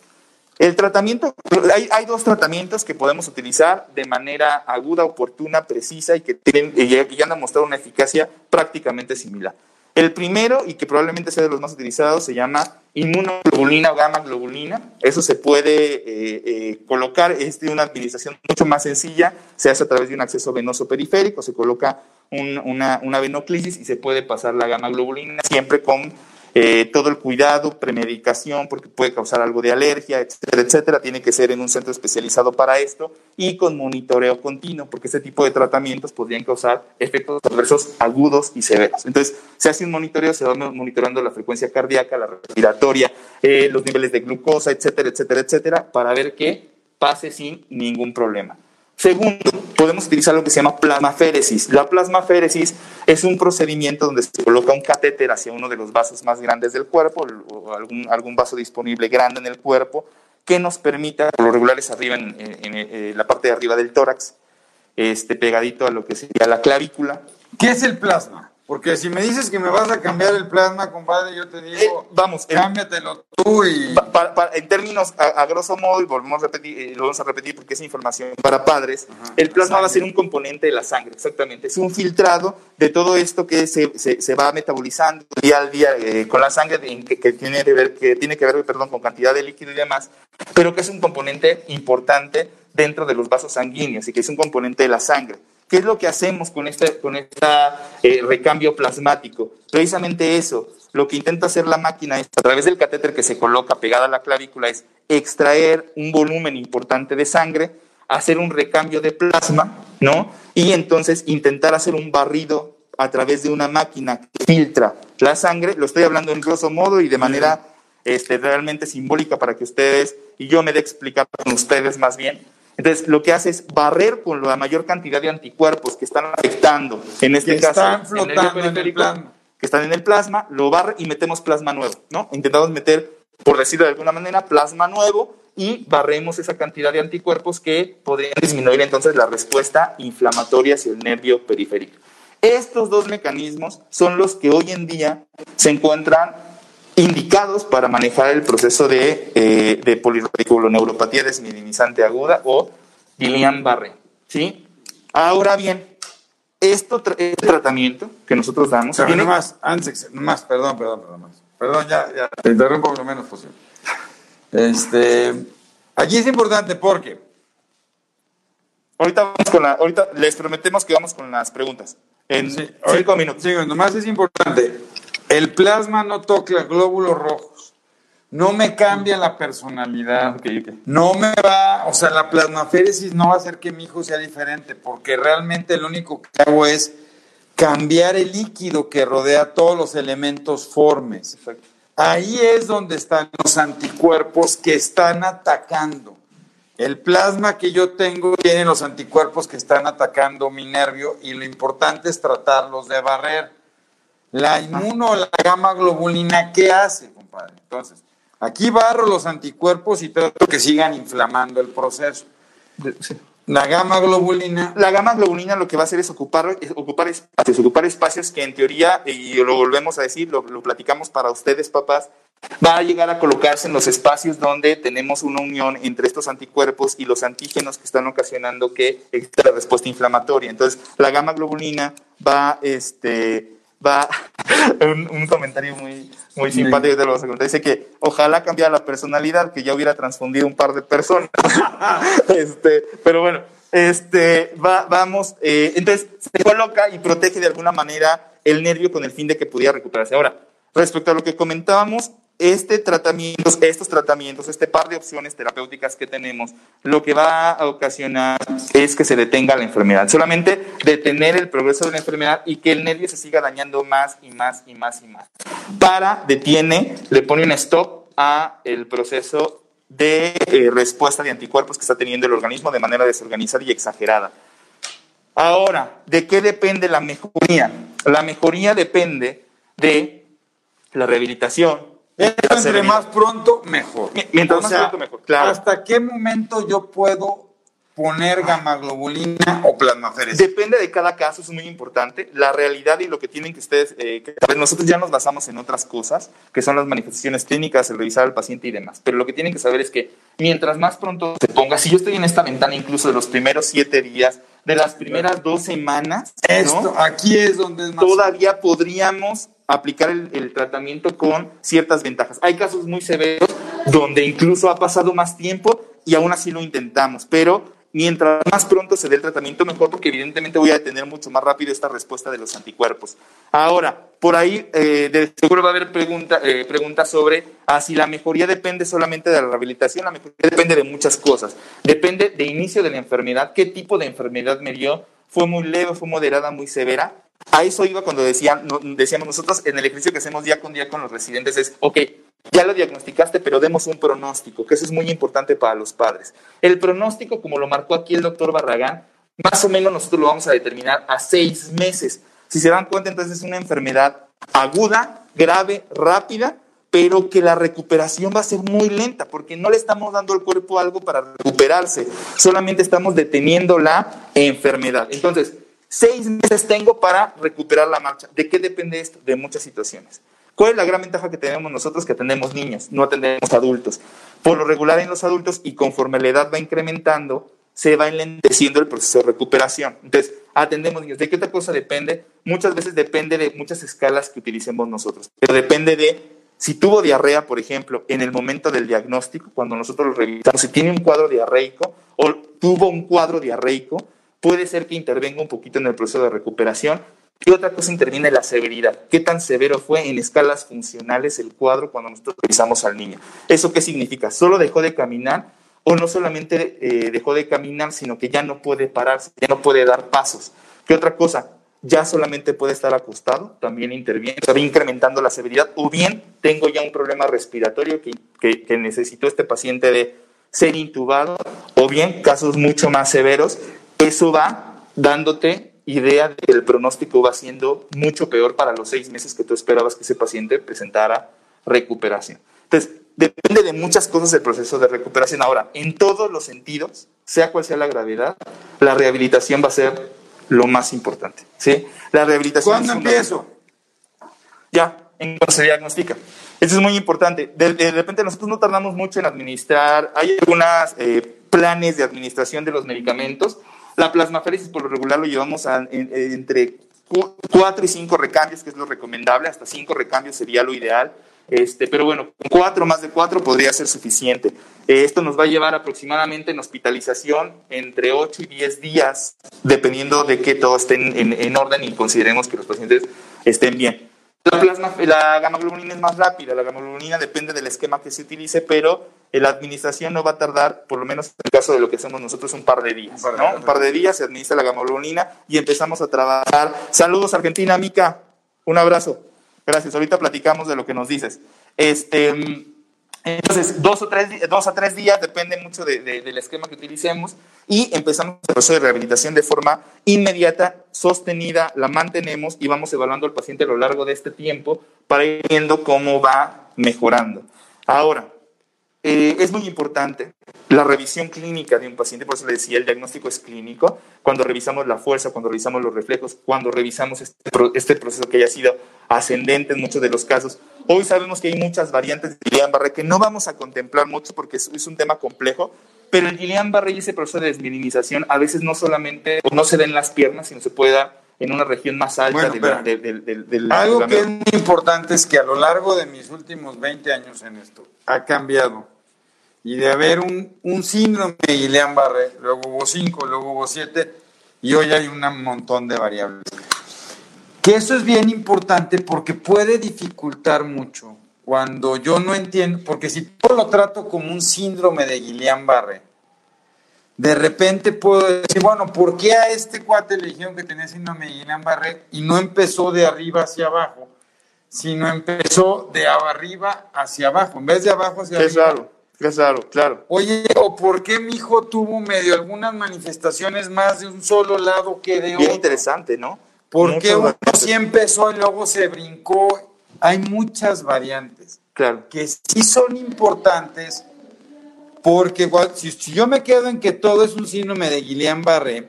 Speaker 2: El tratamiento, hay, hay, dos tratamientos que podemos utilizar de manera aguda, oportuna, precisa y que, tienen, y ya han demostrado una eficacia prácticamente similar. El primero, y que probablemente sea de los más utilizados, se llama inmunoglobulina o gamma globulina. Eso se puede eh, eh, colocar, es de una administración mucho más sencilla, se hace a través de un acceso venoso periférico, se coloca una, una venoclisis y se puede pasar la gamma globulina siempre con eh, todo el cuidado, premedicación, porque puede causar algo de alergia, etcétera, etcétera, tiene que ser en un centro especializado para esto y con monitoreo continuo, porque este tipo de tratamientos podrían causar efectos adversos agudos y severos. Entonces, se hace un monitoreo, se va monitoreando la frecuencia cardíaca, la respiratoria, eh, los niveles de glucosa, etcétera, etcétera, etcétera, para ver que pase sin ningún problema. Segundo, podemos utilizar lo que se llama plasmaféresis. La plasmaféresis es un procedimiento donde se coloca un catéter hacia uno de los vasos más grandes del cuerpo, o algún, vaso disponible grande en el cuerpo, que nos permita, por lo regular es arriba en, en, la parte de arriba del tórax, este, pegadito a lo que sería la clavícula.
Speaker 3: ¿Qué es el plasma? Porque si me dices que me vas a cambiar el plasma, compadre, yo te digo, eh,
Speaker 2: vamos,
Speaker 3: cámbiatelo tú y...
Speaker 2: en términos, a, grosso modo, y volvemos a repetir, eh, lo vamos a repetir porque es información para padres, el plasma va a ser un componente de la sangre, exactamente. Es un filtrado de todo esto que se, se, va metabolizando día al día eh, con la sangre, que, que, tiene que ver, que tiene que ver perdón, con cantidad de líquido y demás, pero que es un componente importante dentro de los vasos sanguíneos y que es un componente de la sangre. ¿Qué es lo que hacemos con este con esta, eh, recambio plasmático? Precisamente eso. Lo que intenta hacer la máquina es, a través del catéter que se coloca pegada a la clavícula, es extraer un volumen importante de sangre, hacer un recambio de plasma, ¿no? Y entonces intentar hacer un barrido a través de una máquina que filtra la sangre. Lo estoy hablando en grosso modo y de manera este, realmente simbólica para que ustedes y yo me dé explicar con ustedes más bien entonces, lo que hace es barrer con la mayor cantidad de anticuerpos que están afectando, en este
Speaker 3: que
Speaker 2: caso,
Speaker 3: están flotando en el plasma.
Speaker 2: que están en el plasma, lo barre y metemos plasma nuevo, ¿no? Intentamos meter, por decirlo de alguna manera, plasma nuevo y barremos esa cantidad de anticuerpos que podrían disminuir entonces la respuesta inflamatoria hacia el nervio periférico. Estos dos mecanismos son los que hoy en día se encuentran indicados para manejar el proceso de, eh, de polirradiculoneuropatía desminimizante aguda o Guillain-Barré. ¿sí? Ahora bien, esto este tratamiento que nosotros damos...
Speaker 3: Pero tiene... más, antes, más, perdón, perdón, perdón, más. Perdón, ya, ya, te interrumpo lo menos posible. Este, aquí es importante porque...
Speaker 2: Ahorita vamos con la, ahorita les prometemos que vamos con las preguntas. En cinco minutos.
Speaker 3: Sí, nomás es importante. El plasma no toca glóbulos rojos. No me cambia la personalidad. No me va, o sea, la plasmaféresis no va a hacer que mi hijo sea diferente, porque realmente lo único que hago es cambiar el líquido que rodea todos los elementos formes. Ahí es donde están los anticuerpos que están atacando. El plasma que yo tengo tiene los anticuerpos que están atacando mi nervio y lo importante es tratarlos de barrer. La inmuno, la gamma globulina, ¿qué hace, compadre? Entonces, aquí barro los anticuerpos y trato que sigan inflamando el proceso. La gamma globulina.
Speaker 2: La gamma globulina lo que va a hacer es ocupar, ocupar espacios, ocupar espacios que en teoría, y lo volvemos a decir, lo, lo platicamos para ustedes, papás, va a llegar a colocarse en los espacios donde tenemos una unión entre estos anticuerpos y los antígenos que están ocasionando que exista la respuesta inflamatoria. Entonces, la gamma globulina va, este, va, un, comentario muy, muy simpático de los dice que ojalá cambiara la personalidad, que ya hubiera transfundido un par de personas. este, pero bueno, este, va, vamos, eh, entonces se coloca y protege de alguna manera el nervio con el fin de que pudiera recuperarse. Ahora, respecto a lo que comentábamos, este tratamiento, estos tratamientos, este par de opciones terapéuticas que tenemos, lo que va a ocasionar es que se detenga la enfermedad. Solamente detener el progreso de la enfermedad y que el nervio se siga dañando más y más y más y más. Para, detiene, le pone un stop a el proceso de eh, respuesta de anticuerpos que está teniendo el organismo de manera desorganizada y exagerada. Ahora, ¿de qué depende la mejoría? La mejoría depende de la rehabilitación,
Speaker 3: entre más pronto, mejor.
Speaker 2: Mientras más pronto, mejor. Claro.
Speaker 3: ¿Hasta qué momento yo puedo poner globulina o plasmaféresis?
Speaker 2: Depende de cada caso, es muy importante. La realidad y lo que tienen que ustedes eh, saber, nosotros ya nos basamos en otras cosas, que son las manifestaciones clínicas, el revisar al paciente y demás. Pero lo que tienen que saber es que mientras más pronto se ponga, si yo estoy en esta ventana incluso de los primeros siete días, de las primeras dos semanas,
Speaker 3: Esto, aquí es donde es
Speaker 2: más todavía podríamos aplicar el, tratamiento con ciertas ventajas. Hay casos muy severos donde incluso ha pasado más tiempo y aún así lo intentamos, pero mientras más pronto se dé el tratamiento, mejor, porque evidentemente voy a detener mucho más rápido esta respuesta de los anticuerpos. Ahora, por ahí eh, seguro va a haber eh, preguntas sobre ah, si la mejoría depende solamente de la rehabilitación, la mejoría depende de muchas cosas. Depende de inicio de la enfermedad, qué tipo de enfermedad me dio, fue muy leve, fue moderada, muy severa. A eso iba cuando decíamos nosotros en el ejercicio que hacemos día con día con los residentes es, ok, ya lo diagnosticaste, pero demos un pronóstico, que eso es muy importante para los padres. El pronóstico, como lo marcó aquí el doctor Barragán, más o menos nosotros lo vamos a determinar a seis meses. Si se dan cuenta, entonces es una enfermedad aguda, grave, rápida, pero que la recuperación va a ser muy lenta, porque no le estamos dando al cuerpo algo para recuperarse, solamente estamos deteniendo la enfermedad. Entonces, Seis meses tengo para recuperar la marcha. ¿De qué depende esto? De muchas situaciones. ¿Cuál es la gran ventaja que tenemos nosotros? Que atendemos niños, no atendemos adultos. Por lo regular en los adultos y conforme la edad va incrementando, se va enlenteciendo el proceso de recuperación. Entonces, atendemos niños. ¿De qué otra cosa depende? Muchas veces depende de muchas escalas que utilicemos nosotros. Pero depende de si tuvo diarrea, por ejemplo, en el momento del diagnóstico, cuando nosotros lo revisamos, si tiene un cuadro diarreico o tuvo un cuadro diarreico, puede ser que intervenga un poquito en el proceso de recuperación. Y otra cosa interviene la severidad. ¿Qué tan severo fue en escalas funcionales el cuadro cuando nosotros revisamos al niño? ¿Eso qué significa? ¿Solo dejó de caminar o no solamente eh, dejó de caminar, sino que ya no puede pararse, ya no puede dar pasos? ¿Qué otra cosa? Ya solamente puede estar acostado, también interviene, está incrementando la severidad, o bien tengo ya un problema respiratorio que, que, que necesitó este paciente de ser intubado, o bien casos mucho más severos eso va dándote idea de que el pronóstico va siendo mucho peor para los seis meses que tú esperabas que ese paciente presentara recuperación. Entonces, depende de muchas cosas el proceso de recuperación. Ahora, en todos los sentidos, sea cual sea la gravedad, la rehabilitación va a ser lo más importante. ¿sí? La rehabilitación.
Speaker 3: ¿Cuándo empiezo?
Speaker 2: Ya, en cuando se diagnostica. Eso es muy importante. De, repente nosotros no tardamos mucho en administrar. Hay algunos eh, planes de administración de los medicamentos la plasmaféresis por lo regular lo llevamos a, entre cuatro y cinco recambios, que es lo recomendable, hasta cinco recambios sería lo ideal. Este, pero bueno, cuatro más de cuatro podría ser suficiente. Eh, esto nos va a llevar aproximadamente en hospitalización entre 8 y 10 días, dependiendo de que todo esté en orden y consideremos que los pacientes estén bien. La, plasma, la gamma globulina es más rápida, la gamma depende del esquema que se utilice, pero la administración no va a tardar, por lo menos en el caso de lo que hacemos nosotros, un par de días. Un par de, ¿no? un par de días se administra la gamma y empezamos a trabajar. Saludos Argentina, Mica, un abrazo. Gracias, ahorita platicamos de lo que nos dices. Este, entonces, dos, o tres, dos a tres días, depende mucho del esquema que utilicemos, y empezamos el proceso de rehabilitación de forma inmediata, sostenida, la mantenemos y vamos evaluando al paciente a lo largo de este tiempo para ir viendo cómo va mejorando. Ahora, eh, es muy importante la revisión clínica de un paciente, por eso le decía, el diagnóstico es clínico, cuando revisamos la fuerza, cuando revisamos los reflejos, cuando revisamos este, este proceso que haya sido ascendente en muchos de los casos. Hoy sabemos que hay muchas variantes de Guillain-Barré que no vamos a contemplar mucho porque es, es un tema complejo, pero el Guillain-Barré y ese proceso de desminimización a veces no solamente, no se da en las piernas, sino se puede dar en una región más alta
Speaker 3: bueno,
Speaker 2: del, del, del, del,
Speaker 3: Algo que es muy importante es que a lo largo de mis últimos 20 años en esto ha cambiado. Y de haber un, un síndrome de Guillain-Barré, luego hubo 5, luego hubo 7, y hoy hay un montón de variables. Que eso es bien importante porque puede dificultar mucho cuando yo no entiendo, porque si yo lo trato como un síndrome de Guillain-Barré, de repente puedo decir, bueno, ¿por qué a este cuate le dijeron que tenía síndrome de Guillain-Barré y no empezó de arriba hacia abajo, sino empezó de arriba hacia abajo, en vez de abajo hacia arriba?
Speaker 2: Claro, claro, claro.
Speaker 3: Oye, ¿o por qué mi hijo tuvo medio algunas manifestaciones más de un solo lado que de otro?
Speaker 2: Bien interesante, ¿no?
Speaker 3: ¿Por qué uno sí empezó y luego se brincó? Hay muchas variantes
Speaker 2: claro.
Speaker 3: que sí son importantes porque si, si, yo me quedo en que todo es un síndrome de Guillain-Barré,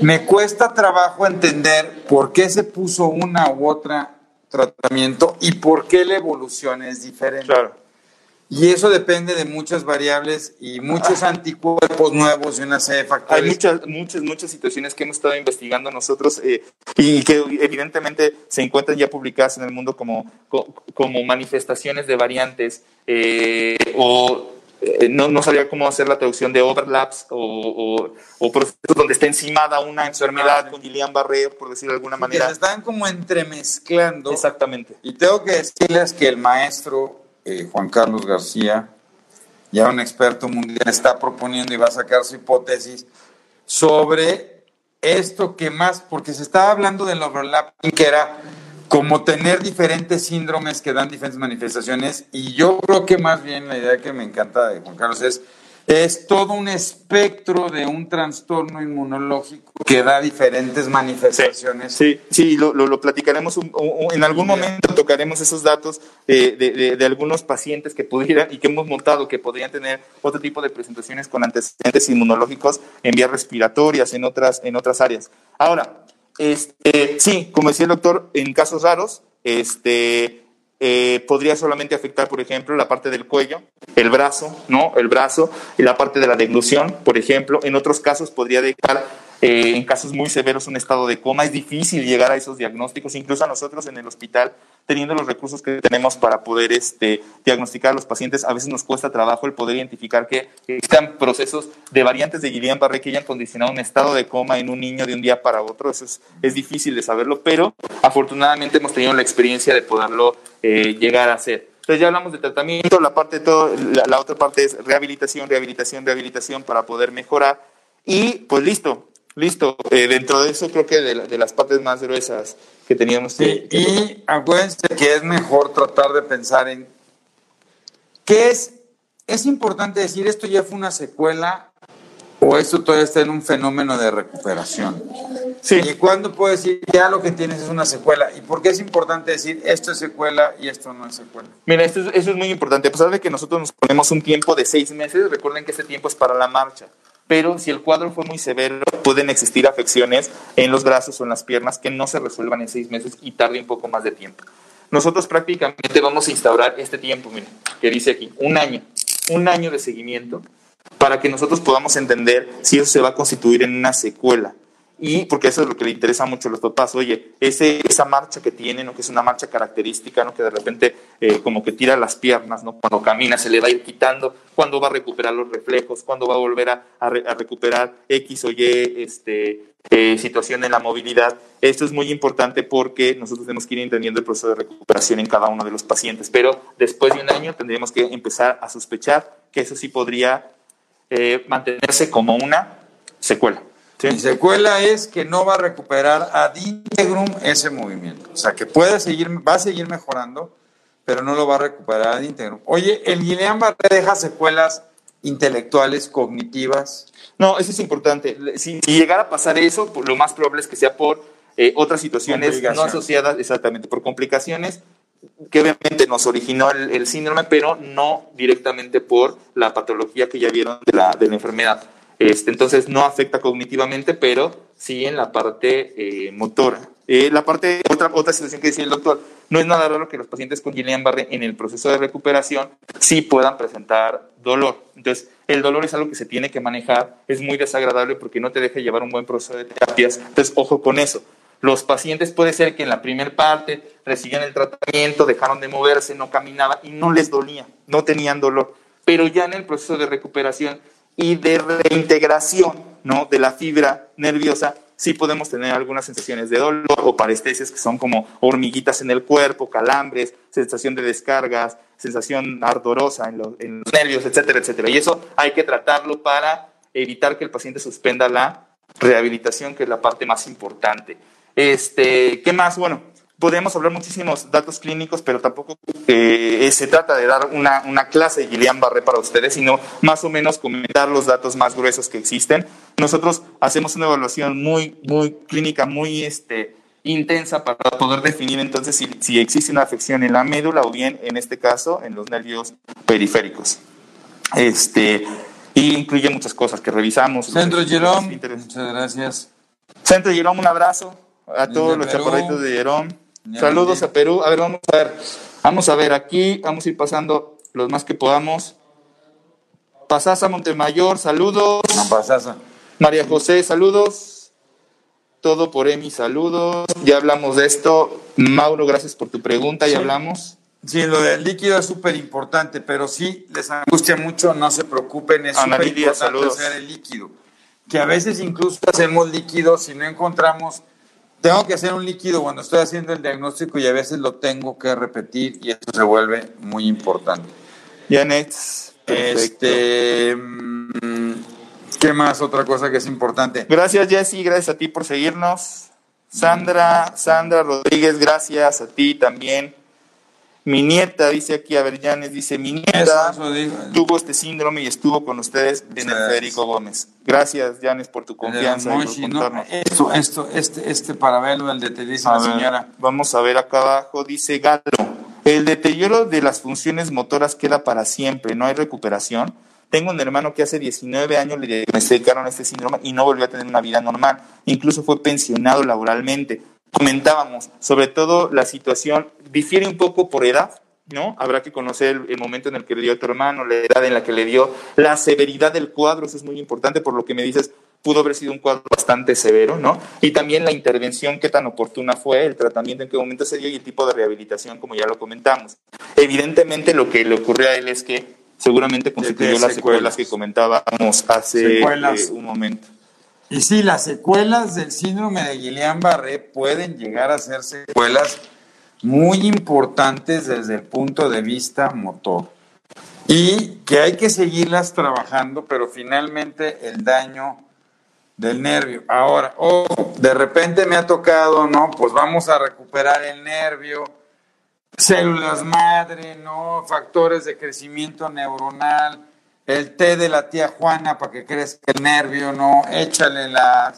Speaker 3: me cuesta trabajo entender por qué se puso una u otra tratamiento y por qué la evolución es diferente.
Speaker 2: Claro.
Speaker 3: Y eso depende de muchas variables y muchos anticuerpos nuevos y una serie de factores.
Speaker 2: Hay muchas, muchas, muchas situaciones que hemos estado investigando nosotros eh, y que evidentemente se encuentran ya publicadas en el mundo como, como manifestaciones de variantes eh, o eh, no, no, sabía cómo hacer la traducción de overlaps o, o, procesos donde está encimada una enfermedad con Guillain-Barré, por decirlo de alguna manera.
Speaker 3: Que se están como entremezclando.
Speaker 2: Exactamente.
Speaker 3: Y tengo que decirles que el maestro eh, Juan Carlos García, ya un experto mundial, está proponiendo y va a sacar su hipótesis sobre esto que más, porque se estaba hablando del overlapping, que era como tener diferentes síndromes que dan diferentes manifestaciones y yo creo que más bien la idea que me encanta de Juan Carlos es es todo un espectro de un trastorno inmunológico que da diferentes manifestaciones.
Speaker 2: Sí, sí, lo, lo, platicaremos en algún momento, tocaremos esos datos de, de, de, algunos pacientes que pudieran y que hemos montado que podrían tener otro tipo de presentaciones con antecedentes inmunológicos en vías respiratorias, en otras, en otras áreas. Ahora, este, sí, como decía el doctor, en casos raros, este, eh, podría solamente afectar, por ejemplo, la parte del cuello, el brazo, ¿no? El brazo y la parte de la deglución, por ejemplo. En otros casos podría dejar eh, en casos muy severos un estado de coma. Es difícil llegar a esos diagnósticos, incluso a nosotros en el hospital, teniendo los recursos que tenemos para poder este, diagnosticar a los pacientes, a veces nos cuesta trabajo el poder identificar que están procesos de variantes de Guillain-Barré que hayan condicionado un estado de coma en un niño de un día para otro. Eso es, es difícil de saberlo, pero afortunadamente hemos tenido la experiencia de poderlo eh, llegar a hacer. Entonces ya hablamos de tratamiento, la parte todo, la, la otra parte es rehabilitación, rehabilitación, rehabilitación para poder mejorar. Y pues listo, Listo, eh, dentro de eso creo que de, de, las partes más gruesas que teníamos.
Speaker 3: Sí, que... y acuérdense que es mejor tratar de pensar en qué es, es importante decir, esto ya fue una secuela o esto todavía está en un fenómeno de recuperación.
Speaker 2: Sí.
Speaker 3: ¿Y cuándo puedo decir ya lo que tienes es una secuela? ¿Y por qué es importante decir esto es secuela y esto no es secuela?
Speaker 2: Mira, esto es, eso es muy importante. A pesar de que nosotros nos ponemos un tiempo de seis meses, recuerden que ese tiempo es para la marcha pero si el cuadro fue muy severo, pueden existir afecciones en los brazos o en las piernas que no se resuelvan en seis meses y tarde un poco más de tiempo. Nosotros prácticamente vamos a instaurar este tiempo, miren, que dice aquí, un año, un año de seguimiento para que nosotros podamos entender si eso se va a constituir en una secuela. Y porque eso es lo que le interesa mucho a los papás, oye, ese, esa marcha que tienen, ¿no? que es una marcha característica, ¿no? que de repente eh, como que tira las piernas, ¿no? cuando camina se le va a ir quitando, cuándo va a recuperar los reflejos, cuándo va a volver a, a, re, a recuperar X o Y este, eh, situación en la movilidad. Esto es muy importante porque nosotros tenemos que ir entendiendo el proceso de recuperación en cada uno de los pacientes, pero después de un año tendríamos que empezar a sospechar que eso sí podría eh, mantenerse como una secuela.
Speaker 3: Sí. Mi secuela es que no va a recuperar ad integrum ese movimiento. O sea, que puede seguir, va a seguir mejorando, pero no lo va a recuperar ad integrum. Oye, ¿el Guillain-Barré deja secuelas intelectuales, cognitivas?
Speaker 2: No, eso es importante. Si, si llegara a pasar eso, lo más probable es que sea por eh, otras situaciones no asociadas, exactamente, por complicaciones que obviamente nos originó el, síndrome, pero no directamente por la patología que ya vieron de la, de la enfermedad. Este, entonces no afecta cognitivamente, pero sí en la parte eh, motora. Eh, la parte, otra, otra situación que decía el doctor, no es nada raro que los pacientes con Guillain-Barré en el proceso de recuperación sí puedan presentar dolor. Entonces, el dolor es algo que se tiene que manejar, es muy desagradable porque no te deja llevar un buen proceso de terapias. Entonces, ojo con eso. Los pacientes puede ser que en la primera parte recibían el tratamiento, dejaron de moverse, no caminaban y no les dolía, no tenían dolor. Pero ya en el proceso de recuperación y de reintegración ¿no? de la fibra nerviosa, sí podemos tener algunas sensaciones de dolor o parestesias que son como hormiguitas en el cuerpo, calambres, sensación de descargas, sensación ardorosa en los, nervios, etcétera, etcétera. Y eso hay que tratarlo para evitar que el paciente suspenda la rehabilitación, que es la parte más importante. Este, ¿Qué más? Bueno, podemos hablar muchísimos datos clínicos, pero tampoco eh, se trata de dar una, una clase de Guillain-Barré para ustedes, sino más o menos comentar los datos más gruesos que existen. Nosotros hacemos una evaluación muy, muy clínica, muy este, intensa para poder definir entonces si, si existe una afección en la médula o bien, en este caso, en los nervios periféricos. Este, y incluye muchas cosas que revisamos.
Speaker 3: Centro Jerón, muchas gracias.
Speaker 2: Centro Jerón, un abrazo a todos los chaparritos de Jerón. Saludos a Perú. A ver, vamos a ver. Vamos a ver aquí. Vamos a ir pasando los más que podamos. Pasasa Montemayor, saludos.
Speaker 3: Pasasa.
Speaker 2: María José, saludos. Todo por Emi, saludos. Ya hablamos de esto. Mauro, gracias por tu pregunta. Ya hablamos.
Speaker 3: Sí, lo del líquido es súper importante, pero sí les angustia mucho, no se preocupen, es súper importante hacer el líquido. Que a veces incluso hacemos líquido si no encontramos tengo que hacer un líquido cuando estoy haciendo el diagnóstico y a veces lo tengo que repetir y eso se vuelve muy importante.
Speaker 2: Janet,
Speaker 3: este, mm, ¿qué más? Otra cosa que es importante.
Speaker 2: Gracias Jessy, gracias a ti por seguirnos. Sandra, Sandra Rodríguez, gracias a ti también. Mi nieta, dice aquí Avellanes, dice, mi nieta tuvo este síndrome y estuvo con ustedes en el Federico Gómez. Gracias, Janes, por tu confianza.
Speaker 3: esto, esto, este, este parabelo, el deterioro la señora.
Speaker 2: Vamos a ver acá abajo, dice Galo, el deterioro de las funciones motoras queda para siempre, no hay recuperación. Tengo un hermano que hace 19 años le diagnosticaron este síndrome y no volvió a tener una vida normal. Incluso fue pensionado laboralmente comentábamos, sobre todo la situación difiere un poco por edad, ¿no? Habrá que conocer el, momento en el que le dio a tu hermano, la edad en la que le dio, la severidad del cuadro, eso es muy importante, por lo que me dices, pudo haber sido un cuadro bastante severo, ¿no? Y también la intervención, qué tan oportuna fue, el tratamiento en qué momento se dio y el tipo de rehabilitación, como ya lo comentamos. Evidentemente lo que le ocurrió a él es que seguramente constituyó las secuelas que comentábamos hace eh, un momento.
Speaker 3: Y sí, las secuelas del síndrome de Guillain-Barré pueden llegar a ser secuelas muy importantes desde el punto de vista motor. Y que hay que seguirlas trabajando, pero finalmente el daño del nervio. Ahora, oh, de repente me ha tocado, ¿no? Pues vamos a recuperar el nervio, células madre, ¿no? Factores de crecimiento neuronal, el té de la tía Juana para que crezca el nervio, ¿no? Échale la...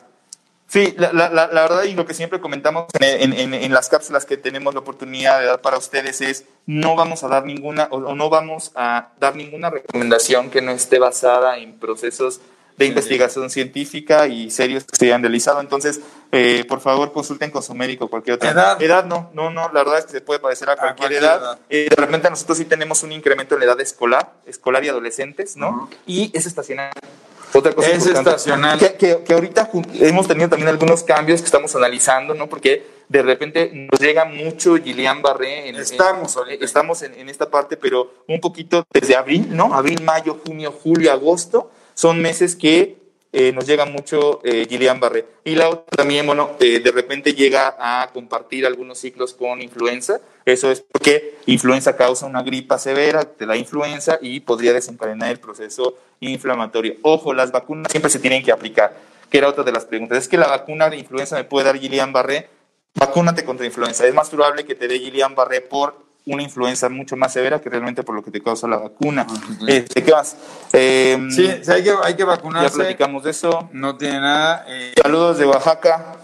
Speaker 2: Sí, la, la, la, verdad y lo que siempre comentamos en, en, en, las cápsulas que tenemos la oportunidad de dar para ustedes es no vamos a dar ninguna o no vamos a dar ninguna recomendación que no esté basada en procesos de investigación científica y serios que se hayan realizado. Entonces, eh, por favor, consulten con su médico cualquier otra.
Speaker 3: ¿Edad?
Speaker 2: Edad no, no, no, la verdad es que se puede padecer a cualquier, edad. Eh, de repente nosotros sí tenemos un incremento en la edad escolar, escolar y adolescentes, ¿no? Y es estacional.
Speaker 3: Otra cosa es estacional.
Speaker 2: Que, que, que, ahorita hemos tenido también algunos cambios que estamos analizando, ¿no? Porque de repente nos llega mucho Gillian Barré.
Speaker 3: En, estamos
Speaker 2: en, estamos en, en, esta parte, pero un poquito desde abril, ¿no? Abril, mayo, junio, julio, agosto son meses que eh, nos llega mucho eh, Gillian Barré. Y la otra también, bueno, eh, de repente llega a compartir algunos ciclos con influenza. Eso es porque influenza causa una gripa severa, te da influenza y podría desencadenar el proceso inflamatorio. Ojo, las vacunas siempre se tienen que aplicar, que era otra de las preguntas. Es que la vacuna de influenza me puede dar Gillian Barré. Vacúnate contra influenza. Es más probable que te dé Gillian Barré por una influenza mucho más severa que realmente por lo que te causa la vacuna. Este, ¿Qué más?
Speaker 3: Em, sí, hay que, hay que vacunarse.
Speaker 2: Ya platicamos de eso.
Speaker 3: No tiene nada.
Speaker 2: Eh, saludos de Oaxaca.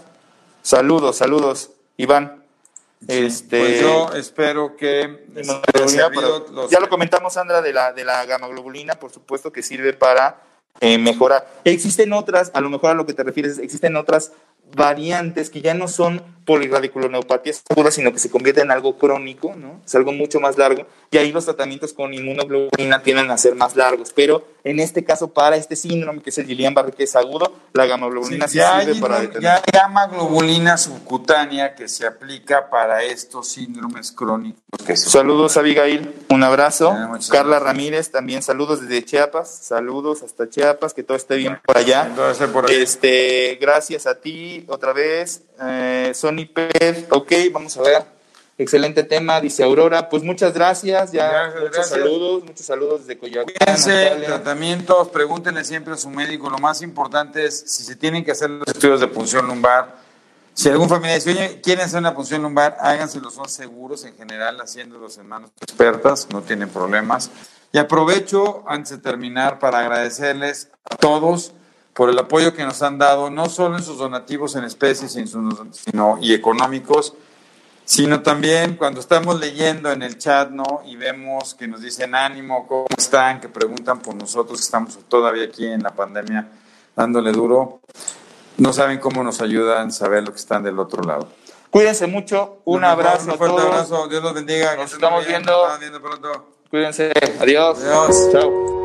Speaker 2: Saludos, saludos. Iván. Este,
Speaker 3: pues yo espero que
Speaker 2: ya lo comentamos, Sandra, de la, de la gamma globulina, por supuesto que sirve para eh, mejorar. Existen otras, a lo mejor a lo que te refieres, existen otras variantes que ya no son polirradiculoneupatías agudas, sino que se convierten en algo crónico, ¿no? Es algo mucho más largo, y ahí los tratamientos con inmunoglobulina tienden a ser más largos, pero en este caso, para este síndrome, que es el Guillain-Barré, que es agudo, la globulina sí, sirve para detener.
Speaker 3: Ya hay globulina subcutánea que se aplica para estos síndromes crónicos.
Speaker 2: saludos, Abigail, un abrazo. Carla Ramírez, también saludos desde Chiapas, saludos hasta Chiapas, que todo esté bien por allá. Este, gracias a ti, otra vez. Eh, Sony Pérez, ok, vamos a ver. Excelente tema, dice Aurora. Pues muchas gracias, ya muchos saludos, muchos saludos desde Coyoacán.
Speaker 3: Cuídense, tratamientos, pregúntenle siempre a su médico. Lo más importante es si se tienen que hacer los estudios de punción lumbar. Si algún familiar dice, oye, quieren hacer una punción lumbar, háganselo, son seguros en general, haciéndolos en manos expertas, no tienen problemas. Y aprovecho, antes de terminar, para agradecerles a todos por el apoyo que nos han dado, no solo en sus donativos en especies sino, y económicos, sino también cuando estamos leyendo en el chat, ¿no? Y vemos que nos dicen ánimo, cómo están, que preguntan por nosotros, que estamos todavía aquí en la pandemia dándole duro. No saben cómo nos ayudan saber lo que están del otro lado.
Speaker 2: Cuídense mucho, un abrazo.
Speaker 3: Un fuerte abrazo, Dios los bendiga.
Speaker 2: Nos estamos viendo. Nos estamos viendo pronto. Cuídense, adiós.
Speaker 3: Adiós.
Speaker 2: Chao.